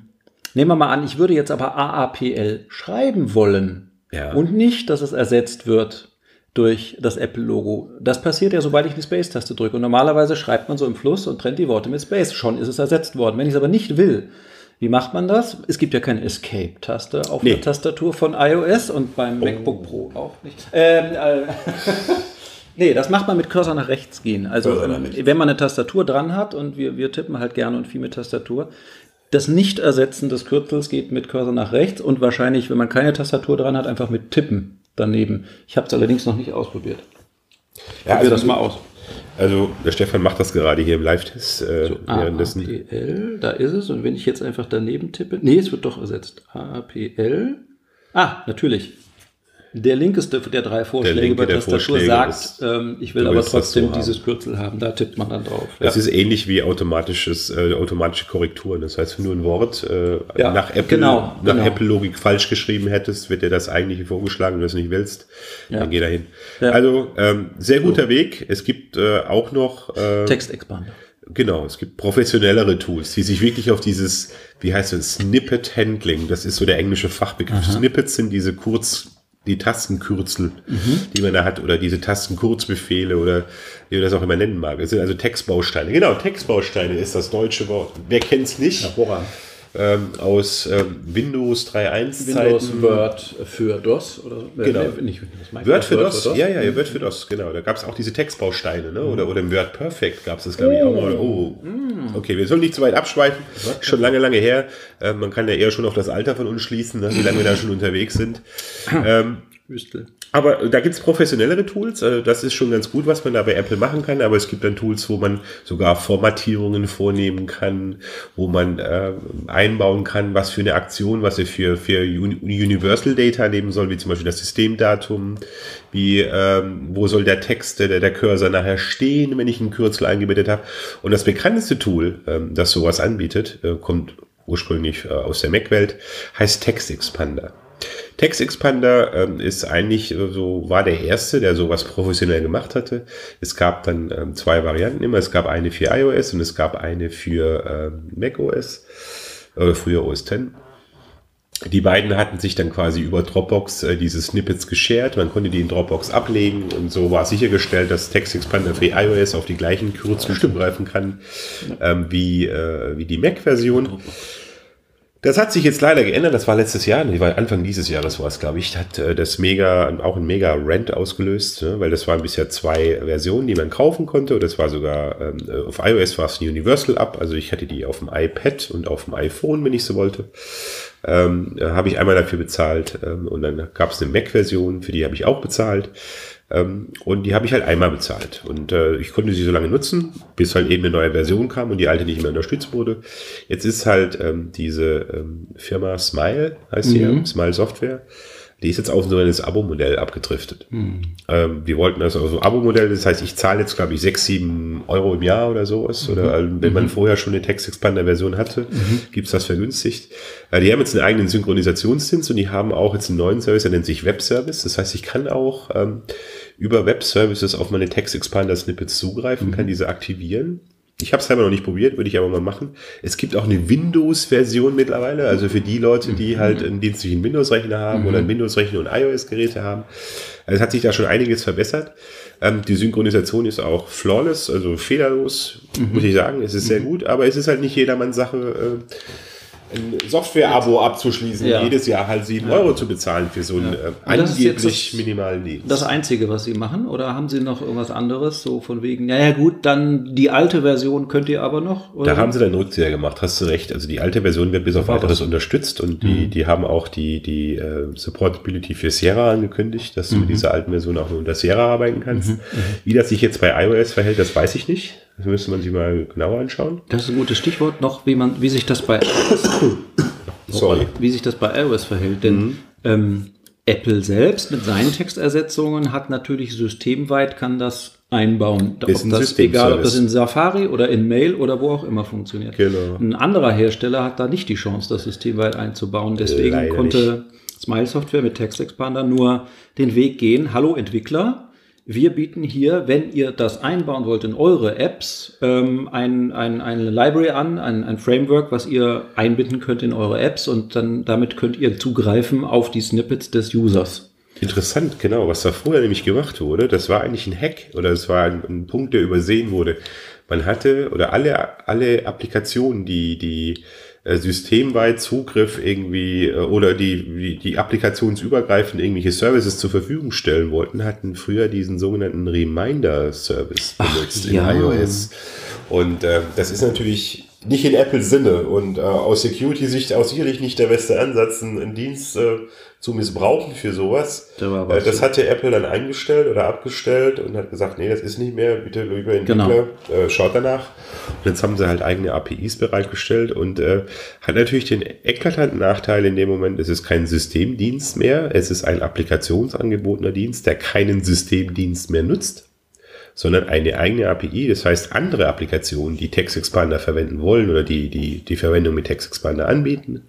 nehmen wir mal an, ich würde jetzt aber AAPL schreiben wollen ja. und nicht, dass es ersetzt wird durch das Apple-Logo. Das passiert ja, sobald ich die Space-Taste drücke. Und normalerweise schreibt man so im Fluss und trennt die Worte mit Space. Schon ist es ersetzt worden. Wenn ich es aber nicht will, wie macht man das? Es gibt ja keine Escape-Taste auf nee. der Tastatur von iOS und beim oh. MacBook Pro auch nicht. *laughs* Ähm, äh, *laughs* nee, das macht man mit Cursor nach rechts gehen. Also wenn man eine Tastatur dran hat und wir, wir tippen halt gerne und viel mit Tastatur, das Nicht-Ersetzen des Kürzels geht mit Cursor nach rechts und wahrscheinlich, wenn man keine Tastatur dran hat, einfach mit Tippen daneben. Ich habe es allerdings noch nicht ausprobiert. Ja, also das mal aus. Also der Stefan macht das gerade hier im Live-Test. Äh, so, AAPL, da ist es. Und wenn ich jetzt einfach daneben tippe, nee, es wird doch ersetzt. AAPL. Ah, natürlich. Der linkeste der drei Vorschläge der bei Tastatur sagt, ist, ähm, ich will aber trotzdem dieses Kürzel haben. Da tippt man dann drauf. Das ja. ist ähnlich wie automatisches, äh, automatische Korrekturen. Das heißt, wenn du ein Wort äh, ja, nach Apple genau, nach genau. Apple Logik falsch geschrieben hättest, wird dir das eigentliche vorgeschlagen, wenn du es nicht willst. Ja. Dann geh dahin. Also ähm, sehr guter so. Weg. Es gibt äh, auch noch äh, Textexpander. Genau, es gibt professionellere Tools, die sich wirklich auf dieses, wie heißt es, Snippet Handling, das ist so der englische Fachbegriff. Aha. Snippets sind diese kurz die Tastenkürzel, mhm. die man da hat, oder diese Tastenkurzbefehle oder wie man das auch immer nennen mag. Es sind also Textbausteine. Genau, Textbausteine ist das deutsche Wort. Wer kennt es nicht? Hervorragend ähm, aus ähm, Windows 3.1 Windows Word für DOS oder genau. Nee, nicht Windows, Word für DOS, DOS, ja, ja, ja, Word für DOS, genau. Da gab es auch diese Textbausteine, ne? oder, oder im Word Perfect gab es das, glaube ich, auch mal. Oh, mm. okay, wir sollen nicht zu weit abschweifen, schon lange, lange her. Äh, man kann ja eher schon auf das Alter von uns schließen, ne? wie lange wir da schon unterwegs sind. Ähm, Wüstel. Aber da gibt es professionellere Tools. Also das ist schon ganz gut, was man da bei Apple machen kann. Aber es gibt dann Tools, wo man sogar Formatierungen vornehmen kann, wo man äh, einbauen kann, was für eine Aktion, was er für, für Universal Data nehmen soll, wie zum Beispiel das Systemdatum, wie ähm, wo soll der Text, der, der Cursor nachher stehen, wenn ich einen Kürzel eingebettet habe. Und das bekannteste Tool, ähm, das sowas anbietet, äh, kommt ursprünglich äh, aus der Mac-Welt, heißt Text Expander. Text Expander ähm, ist eigentlich äh, so, war der erste, der sowas professionell gemacht hatte. Es gab dann ähm, zwei Varianten immer. Es gab eine für iOS und es gab eine für ähm, macOS, äh, früher OS X. Die beiden hatten sich dann quasi über Dropbox äh, diese Snippets geshared. Man konnte die in Dropbox ablegen und so war sichergestellt, dass Text Expander für iOS auf die gleichen Kürzel zugreifen kann ähm, wie, äh, wie die Mac-Version. Das hat sich jetzt leider geändert. Das war letztes Jahr, nee, war Anfang dieses Jahres war es, glaube ich. Hat äh, das mega, auch ein mega Rent ausgelöst, ne? weil das waren bisher zwei Versionen, die man kaufen konnte. Und das war sogar, ähm, auf iOS war es ein Universal Up. Also ich hatte die auf dem iPad und auf dem iPhone, wenn ich so wollte. Ähm, habe ich einmal dafür bezahlt. Ähm, und dann gab es eine Mac-Version, für die habe ich auch bezahlt. Ähm, und die habe ich halt einmal bezahlt. Und äh, ich konnte sie so lange nutzen, bis halt eben eine neue Version kam und die alte nicht mehr unterstützt wurde. Jetzt ist halt ähm, diese ähm, Firma Smile, heißt sie mhm. ja, Smile Software. Die ist jetzt auf so ein Abo-Modell abgedriftet. Mhm. Ähm, wir wollten also so Abo-Modell, das heißt, ich zahle jetzt, glaube ich, sechs, sieben Euro im Jahr oder sowas. Mhm. Oder also, wenn man mhm. vorher schon eine Text-Expander-Version hatte, mhm. gibt's das vergünstigt. Äh, die haben jetzt einen eigenen Synchronisationszins und die haben auch jetzt einen neuen Service, der nennt sich Web-Service. Das heißt, ich kann auch ähm, über Web-Services auf meine Text-Expander-Snippets zugreifen, kann mhm. diese aktivieren. Ich habe es selber noch nicht probiert, würde ich aber mal machen. Es gibt auch eine Windows-Version mittlerweile, also für die Leute, die mhm. halt einen dienstlichen Windows-Rechner haben mhm. oder einen Windows-Rechner und iOS-Geräte haben. Also es hat sich da schon einiges verbessert. Ähm, die Synchronisation ist auch flawless, also fehlerlos, mhm. muss ich sagen. Es ist sehr mhm. gut, aber es ist halt nicht jedermanns Sache. Äh, ein Software-Abo abzuschließen, Ja. jedes Jahr halt 7 Euro zu bezahlen für so einen äh, ist jetzt angeblich das- minimalen Dienst. Das Einzige, was Sie machen? Oder haben Sie noch irgendwas anderes? So von wegen, naja gut, dann die alte Version könnt ihr aber noch? Oder? Da haben sie dann Rückzieher gemacht, hast du recht. Also die alte Version wird bis auf weiteres unterstützt und Mhm. die, die haben auch die, die äh, Supportability für Sierra angekündigt, dass Mhm. du mit dieser alten Version auch nur unter Sierra arbeiten kannst. Wie das sich jetzt bei iOS verhält, das weiß ich nicht. Das müsste man sich mal genauer anschauen. das ist ein gutes Stichwort noch, wie man, wie sich das bei *coughs* Sorry. wie sich das bei iOS verhält. Denn ähm, Apple selbst mit seinen Textersetzungen hat natürlich systemweit kann das einbauen. Ist ein ob das, egal ob das in Safari oder in Mail oder wo auch immer funktioniert. Genau. Ein anderer Hersteller hat da nicht die Chance, das systemweit einzubauen. Deswegen Leider konnte Smile Software mit Text Expander nur den Weg gehen. Hallo Entwickler, wir bieten hier, wenn ihr das einbauen wollt in eure Apps, ähm, ein, ein, eine Library an, ein, ein Framework, was ihr einbinden könnt in eure Apps und dann damit könnt ihr zugreifen auf die Snippets des Users. Interessant, genau, was da vorher nämlich gemacht wurde, das war eigentlich ein Hack oder es war ein, ein Punkt, der übersehen wurde. Man hatte oder alle, alle Applikationen, die, die systemweit Zugriff irgendwie äh, oder die, die, die applikationsübergreifend irgendwelche Services zur Verfügung stellen wollten, hatten früher diesen sogenannten Reminder-Service benutzt ja. in iOS. Und äh, das ist natürlich nicht in Apples Sinne und äh, aus Security-Sicht auch sicherlich nicht der beste Ansatz, einen Dienst äh, zu missbrauchen für sowas. Äh, das hatte Apple dann eingestellt oder abgestellt und hat gesagt, nee, das ist nicht mehr, bitte lieber Entwickler, äh, schaut danach. Und jetzt haben sie halt eigene APIs bereitgestellt und äh, hat natürlich den eklatanten Nachteil in dem Moment, es ist kein Systemdienst mehr, es ist ein applikationsangebotener Dienst, der keinen Systemdienst mehr nutzt sondern eine eigene API. Das heißt, andere Applikationen, die Text Expander verwenden wollen oder die die, die Verwendung mit Text Expander anbieten,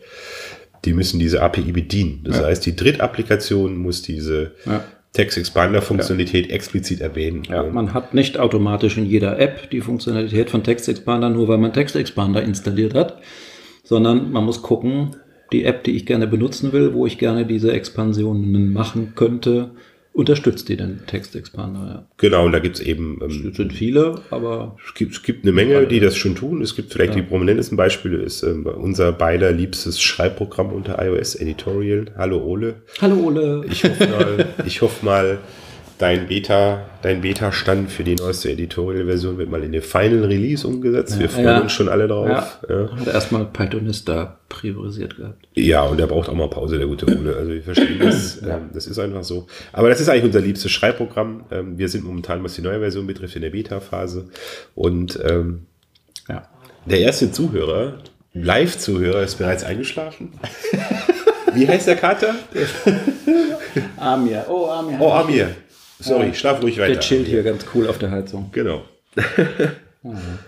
die müssen diese API bedienen. Das heißt, die Drittapplikation muss diese Ja. Text Expander Funktionalität explizit erwähnen. Ja, man hat nicht automatisch in jeder App die Funktionalität von Text Expander, nur weil man Text Expander installiert hat, sondern man muss gucken, die App, die ich gerne benutzen will, wo ich gerne diese Expansionen machen könnte, unterstützt die den Text Expander. Ja. Genau, und da gibt's eben ähm, Es sind viele, aber es gibt, es gibt eine Menge, die das schon tun. Es gibt vielleicht die prominentesten Beispiele, ist ähm, unser beider liebstes Schreibprogramm unter iOS, Editorial. Hallo Ole. Hallo Ole. Ich hoffe mal, *laughs* ich hoffe mal dein Beta, dein Beta-Stand für die neueste Editorial-Version wird mal in den Final Release umgesetzt. Wir freuen Ja. uns schon alle drauf. Ja, Ja. hat erstmal Pythonista priorisiert gehabt. Ja, und der braucht auch mal Pause, der gute Ole. Also wir verstehen das. *laughs* ähm, das ist einfach so. Aber das ist eigentlich unser liebstes Schreibprogramm. Ähm, wir sind momentan, was die neue Version betrifft, in der Beta-Phase. Und ähm, Ja. der erste Zuhörer, Live-Zuhörer, ist bereits eingeschlafen. Wie heißt der Kater? *laughs* Amir. Oh, Amir. Oh, Amir. Sorry, schlaf ruhig weiter. Der chillt hier ganz cool auf der Heizung. Genau. *laughs*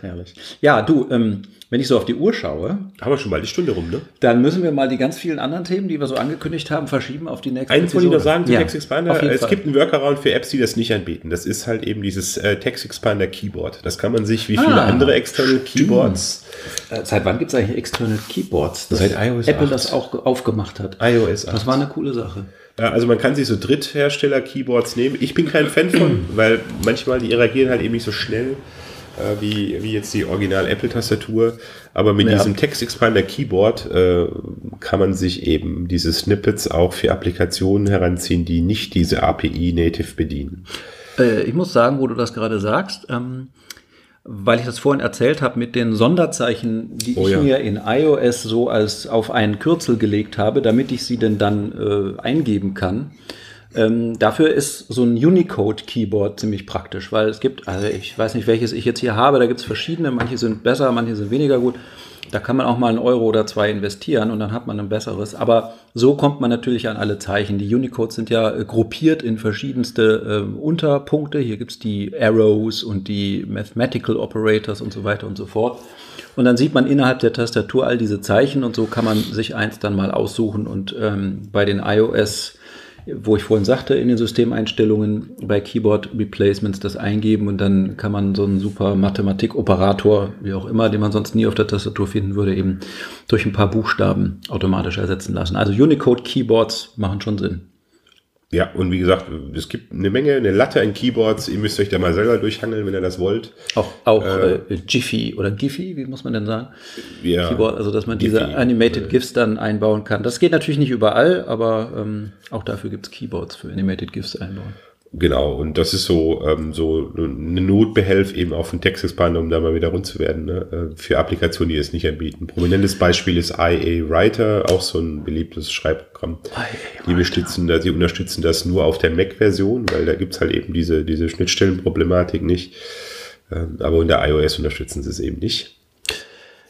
Herrlich. Ja, du, ähm, wenn ich so auf die Uhr schaue, Haben wir schon mal die Stunde rum, ne? Dann müssen wir mal die ganz vielen anderen Themen, die wir so angekündigt haben, verschieben auf die nächste Eins wollte ich noch sagen zu Ja, Text Expander. Es Fall. gibt einen Workaround für Apps, die das nicht anbieten. Das ist halt eben dieses äh, Text Expander Keyboard. Das kann man sich wie viele Ah, andere externe Keyboards Äh, Seit wann gibt es eigentlich External Keyboards? Seit iOS Apple 8. das auch aufgemacht hat. iOS 8. Das war eine coole Sache. Ja, also man kann sich so Dritthersteller-Keyboards nehmen. Ich bin kein Fan von, *clears throat* weil manchmal die reagieren halt eben nicht so schnell äh, wie, wie jetzt die Original-Apple-Tastatur. Aber mit Ja. diesem Text-Expander-Keyboard äh, kann man sich eben diese Snippets auch für Applikationen heranziehen, die nicht diese API native bedienen. Äh, ich muss sagen, wo du das gerade sagst, ähm, weil ich das vorhin erzählt habe mit den Sonderzeichen, die Oh ich ja. mir in iOS so als auf einen Kürzel gelegt habe, damit ich sie denn dann äh, eingeben kann. Ähm, dafür ist so ein Unicode-Keyboard ziemlich praktisch, weil es gibt, also ich weiß nicht, welches ich jetzt hier habe, da gibt es verschiedene, manche sind besser, manche sind weniger gut. Da kann man auch mal einen Euro oder zwei investieren und dann hat man ein besseres. Aber so kommt man natürlich an alle Zeichen. Die Unicodes sind ja äh, gruppiert in verschiedenste ähm, Unterpunkte. Hier gibt's die Arrows und die Mathematical Operators und so weiter und so fort. Und dann sieht man innerhalb der Tastatur all diese Zeichen und so kann man sich eins dann mal aussuchen. Und ähm, bei den iOS wo ich vorhin sagte, in den Systemeinstellungen bei Keyboard Replacements das eingeben und dann kann man so einen super Mathematikoperator, wie auch immer, den man sonst nie auf der Tastatur finden würde, eben durch ein paar Buchstaben automatisch ersetzen lassen. Also Unicode Keyboards machen schon Sinn. Ja, und wie gesagt, es gibt eine Menge, eine Latte an Keyboards. Ihr müsst euch da mal selber durchhangeln, wenn ihr das wollt. Auch, auch äh, Jiffy oder Giphy, wie muss man denn sagen? Ja, Keyboard, also dass man diese Giphy, Animated GIFs dann einbauen kann. Das geht natürlich nicht überall, aber ähm, auch dafür gibt's Keyboards für Animated GIFs einbauen. Genau, und das ist so, ähm, so eine Notbehelf eben auch von Textexpander, um da mal wieder rund zu werden, ne? äh, für Applikationen, die es nicht anbieten. Prominentes Beispiel ist IA Writer, auch so ein beliebtes Schreibprogramm. Die unterstützen, das, die unterstützen das nur auf der Mac-Version, weil da gibt's halt eben diese, diese Schnittstellenproblematik nicht. Ähm, aber unter iOS unterstützen sie es eben nicht.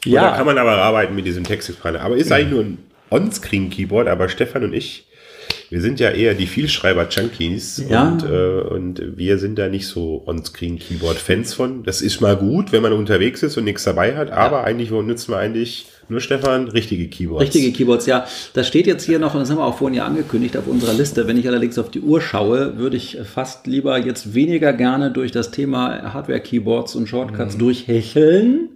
Und da kann man aber arbeiten mit diesem Textexpander. Aber ist eigentlich nur ein On-Screen-Keyboard, aber Stefan und ich, wir sind ja eher die Vielschreiber-Junkies Ja. und, äh, und wir sind da nicht so On-Screen-Keyboard-Fans von. Das ist mal gut, wenn man unterwegs ist und nichts dabei hat, aber eigentlich wo nutzen wir eigentlich nur Stefan richtige Keyboards. Richtige Keyboards, ja. Das steht jetzt hier noch, und das haben wir auch vorhin ja angekündigt auf unserer Liste. Wenn ich allerdings auf die Uhr schaue, würde ich fast lieber jetzt weniger gerne durch das Thema Hardware-Keyboards und Shortcuts Mhm. durchhecheln.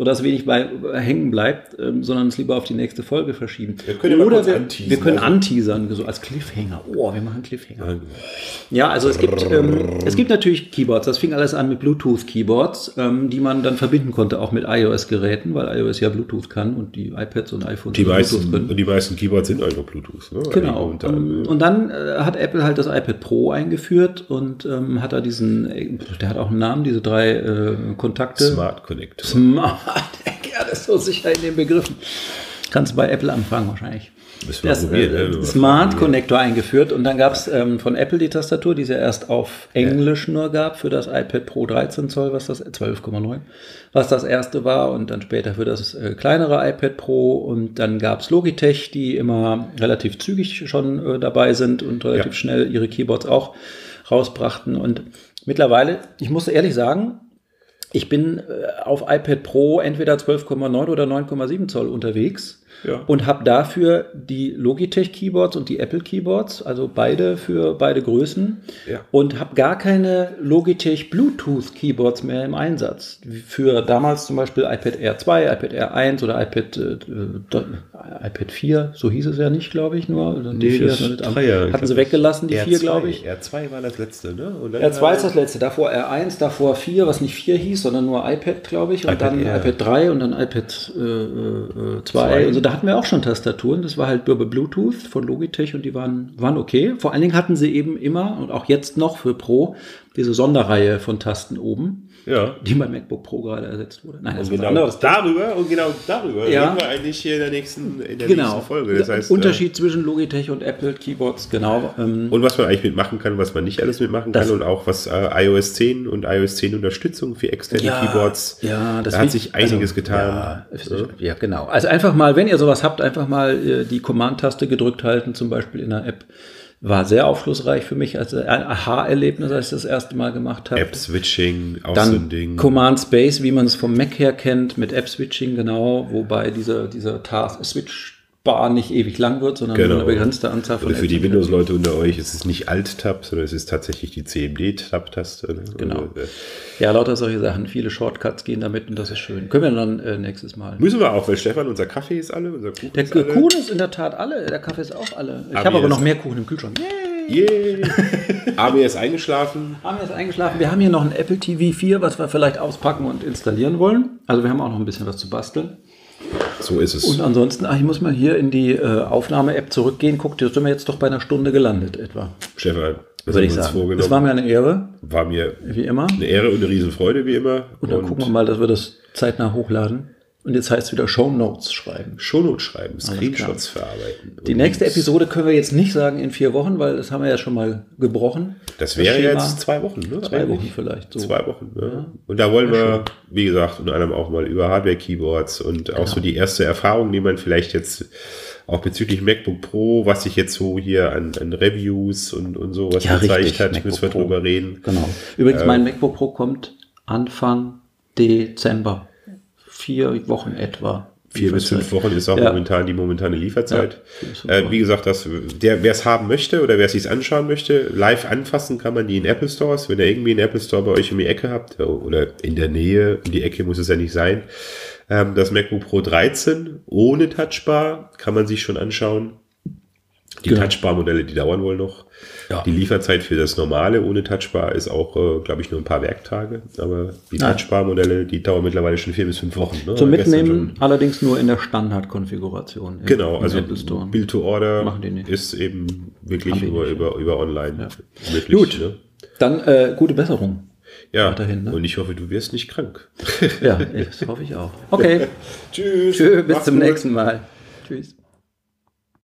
Oder es wenig bei, hängen bleibt, ähm, sondern es lieber auf die nächste Folge verschieben. Wir können Oder wir, anteasen, wir können also. anteasern, so als Cliffhanger. Oh, wir machen Cliffhanger. Ja, also es gibt, ähm, es gibt natürlich Keyboards. Das fing alles an mit Bluetooth-Keyboards, ähm, die man dann verbinden konnte, auch mit iOS-Geräten, weil iOS ja Bluetooth kann und die iPads und iPhones Die Bluetooth meisten, können. die meisten Keyboards sind einfach Bluetooth. Ne? Genau. Und, Und, und dann äh, hat Apple halt das iPad Pro eingeführt und ähm, hat da diesen, äh, der hat auch einen Namen, diese drei äh, Kontakte. Smart Connector. Smart. *laughs* Ja, das ist so sicher in den Begriffen. Kannst du bei Apple anfangen wahrscheinlich. Das probieren, äh, ne? Smart Connector eingeführt und dann gab es ähm, von Apple die Tastatur, die es ja erst auf Englisch nur gab für das iPad Pro 13 Zoll, was das 12,9, was das erste war und dann später für das äh, kleinere iPad Pro und dann gab es Logitech, die immer relativ zügig schon äh, dabei sind und relativ Ja. schnell ihre Keyboards auch rausbrachten und mittlerweile, ich muss ehrlich sagen, ich bin äh, auf iPad Pro entweder 12,9 oder 9,7 Zoll unterwegs Ja. und habe dafür die Logitech Keyboards und die Apple Keyboards, also beide für beide Größen Ja. und habe gar keine Logitech Bluetooth Keyboards mehr im Einsatz. Für damals zum Beispiel iPad Air 2, iPad Air 1 oder iPad, äh, äh, iPad 4, so hieß es ja nicht, glaube ich, nur. Also die Nee, vier das hatten wir- Dreier, hatten sie weggelassen, die R2, vier, glaube ich. R2 war das letzte, ne? Und dann R2 ist das letzte, davor R1, davor 4, was nicht 4 hieß, sondern nur iPad, glaube ich, und iPad dann Air. iPad 3 und dann iPad äh, äh, 2. Zwei. Da hatten wir auch schon Tastaturen, das war halt über Bluetooth von Logitech und die waren, waren okay. Vor allen Dingen hatten sie eben immer und auch jetzt noch für Pro diese Sonderreihe von Tasten oben, Ja. die beim MacBook Pro gerade ersetzt wurde. Nein, das Und ist genau anderes. darüber und genau darüber Ja. reden wir eigentlich hier in der nächsten, in der Genau. nächsten Folge. Das heißt, Unterschied zwischen Logitech und Apple Keyboards, genau. Ähm, Äh, und was man eigentlich mitmachen kann, was man nicht alles mitmachen kann und auch was äh, iOS 10 und iOS 10 Unterstützung für externe Keyboards. Ja, das da hat sich einiges also, getan. Ja, ja, genau. Also einfach mal, wenn ihr sowas habt, einfach mal äh, die Command-Taste gedrückt halten, zum Beispiel in der App. War sehr aufschlussreich für mich, als ein Aha-Erlebnis, als ich das erste Mal gemacht habe. App-Switching, auch so ein Dann Ding. Command Space, wie man es vom Mac her kennt, mit App-Switching, genau, wobei dieser, dieser Task Switch-Bar nicht ewig lang wird, sondern Genau. eine begrenzte Anzahl von Oder für die. Windows-Leute unter euch ist es nicht Alt-Tab, sondern es ist tatsächlich die CMD-Tab-Taste. Ne? Genau. Also, äh, Ja, lauter solche Sachen. Viele Shortcuts gehen damit und das ist schön. Können wir dann äh, nächstes Mal. müssen wir auch, weil Stefan, unser Kaffee ist alle, unser Kuchen Der ist alle. Kuchen ist in der Tat alle, der Kaffee ist auch alle. Ich habe aber noch mehr Kuchen im Kühlschrank. Yay! Yay! Amir ist eingeschlafen. Haben wir jetzt eingeschlafen. Wir haben hier noch ein Apple TV 4, was wir vielleicht auspacken und installieren wollen. Also wir haben auch noch ein bisschen was zu basteln. So ist es. Und ansonsten, ach, ich muss mal hier in die äh, Aufnahme-App zurückgehen. Guck, da sind wir jetzt doch bei einer Stunde gelandet etwa. Stefan, was Würde ich sagen. Es war mir eine Ehre, war mir wie immer. eine Ehre und eine Riesenfreude, wie immer. Und dann gucken wir mal, dass wir das zeitnah hochladen. Und jetzt heißt es wieder Show Notes schreiben. Shownotes schreiben, Screenshots verarbeiten. Die nächste Episode können wir jetzt nicht sagen in vier Wochen, weil das haben wir ja schon mal gebrochen. Das wäre Schema. jetzt zwei Wochen, ne? Zwei Eigentlich. Wochen vielleicht. So. Zwei Wochen, ja. Und da wollen wir, wie gesagt, unter anderem auch mal über Hardware-Keyboards und auch Genau. so die erste Erfahrung, die man vielleicht jetzt auch bezüglich MacBook Pro, was sich jetzt so hier an, an Reviews und, und so was Ja, gezeigt richtig, hat, MacBook müssen wir Pro. drüber reden. Genau. Übrigens, mein MacBook Pro kommt Anfang Dezember. Vier Wochen etwa. Vier bis fünf Wochen ist auch Ja. momentan die momentane Lieferzeit. Ja, äh, wie gesagt, das, der, wer es haben möchte oder wer es sich anschauen möchte, live anfassen kann man die in Apple Stores. Wenn ihr irgendwie einen Apple Store bei euch um die Ecke habt oder in der Nähe, um die Ecke muss es ja nicht sein, ähm, das MacBook Pro 13 ohne Touchbar kann man sich schon anschauen. Die Genau. Touchbar-Modelle, die dauern wohl noch. Ja. Die Lieferzeit für das normale ohne Touchbar ist auch, äh, glaube ich, nur ein paar Werktage. Aber die Ja. Touchbar-Modelle, die dauern mittlerweile schon vier bis fünf Wochen. Ne? Zum Mitnehmen allerdings nur in der Standardkonfiguration. Genau, also Apple Store. Build to Order Machen die nicht. ist eben wirklich nur über, über online Ja. möglich. Gut. Ne? Dann äh, gute Besserung. Ja, Weiterhin, ne? und ich hoffe, du wirst nicht krank. Ja, das hoffe ich auch. Okay, *laughs* Tschüss. tschö, bis Mach's zum gut. nächsten Mal. Tschüss.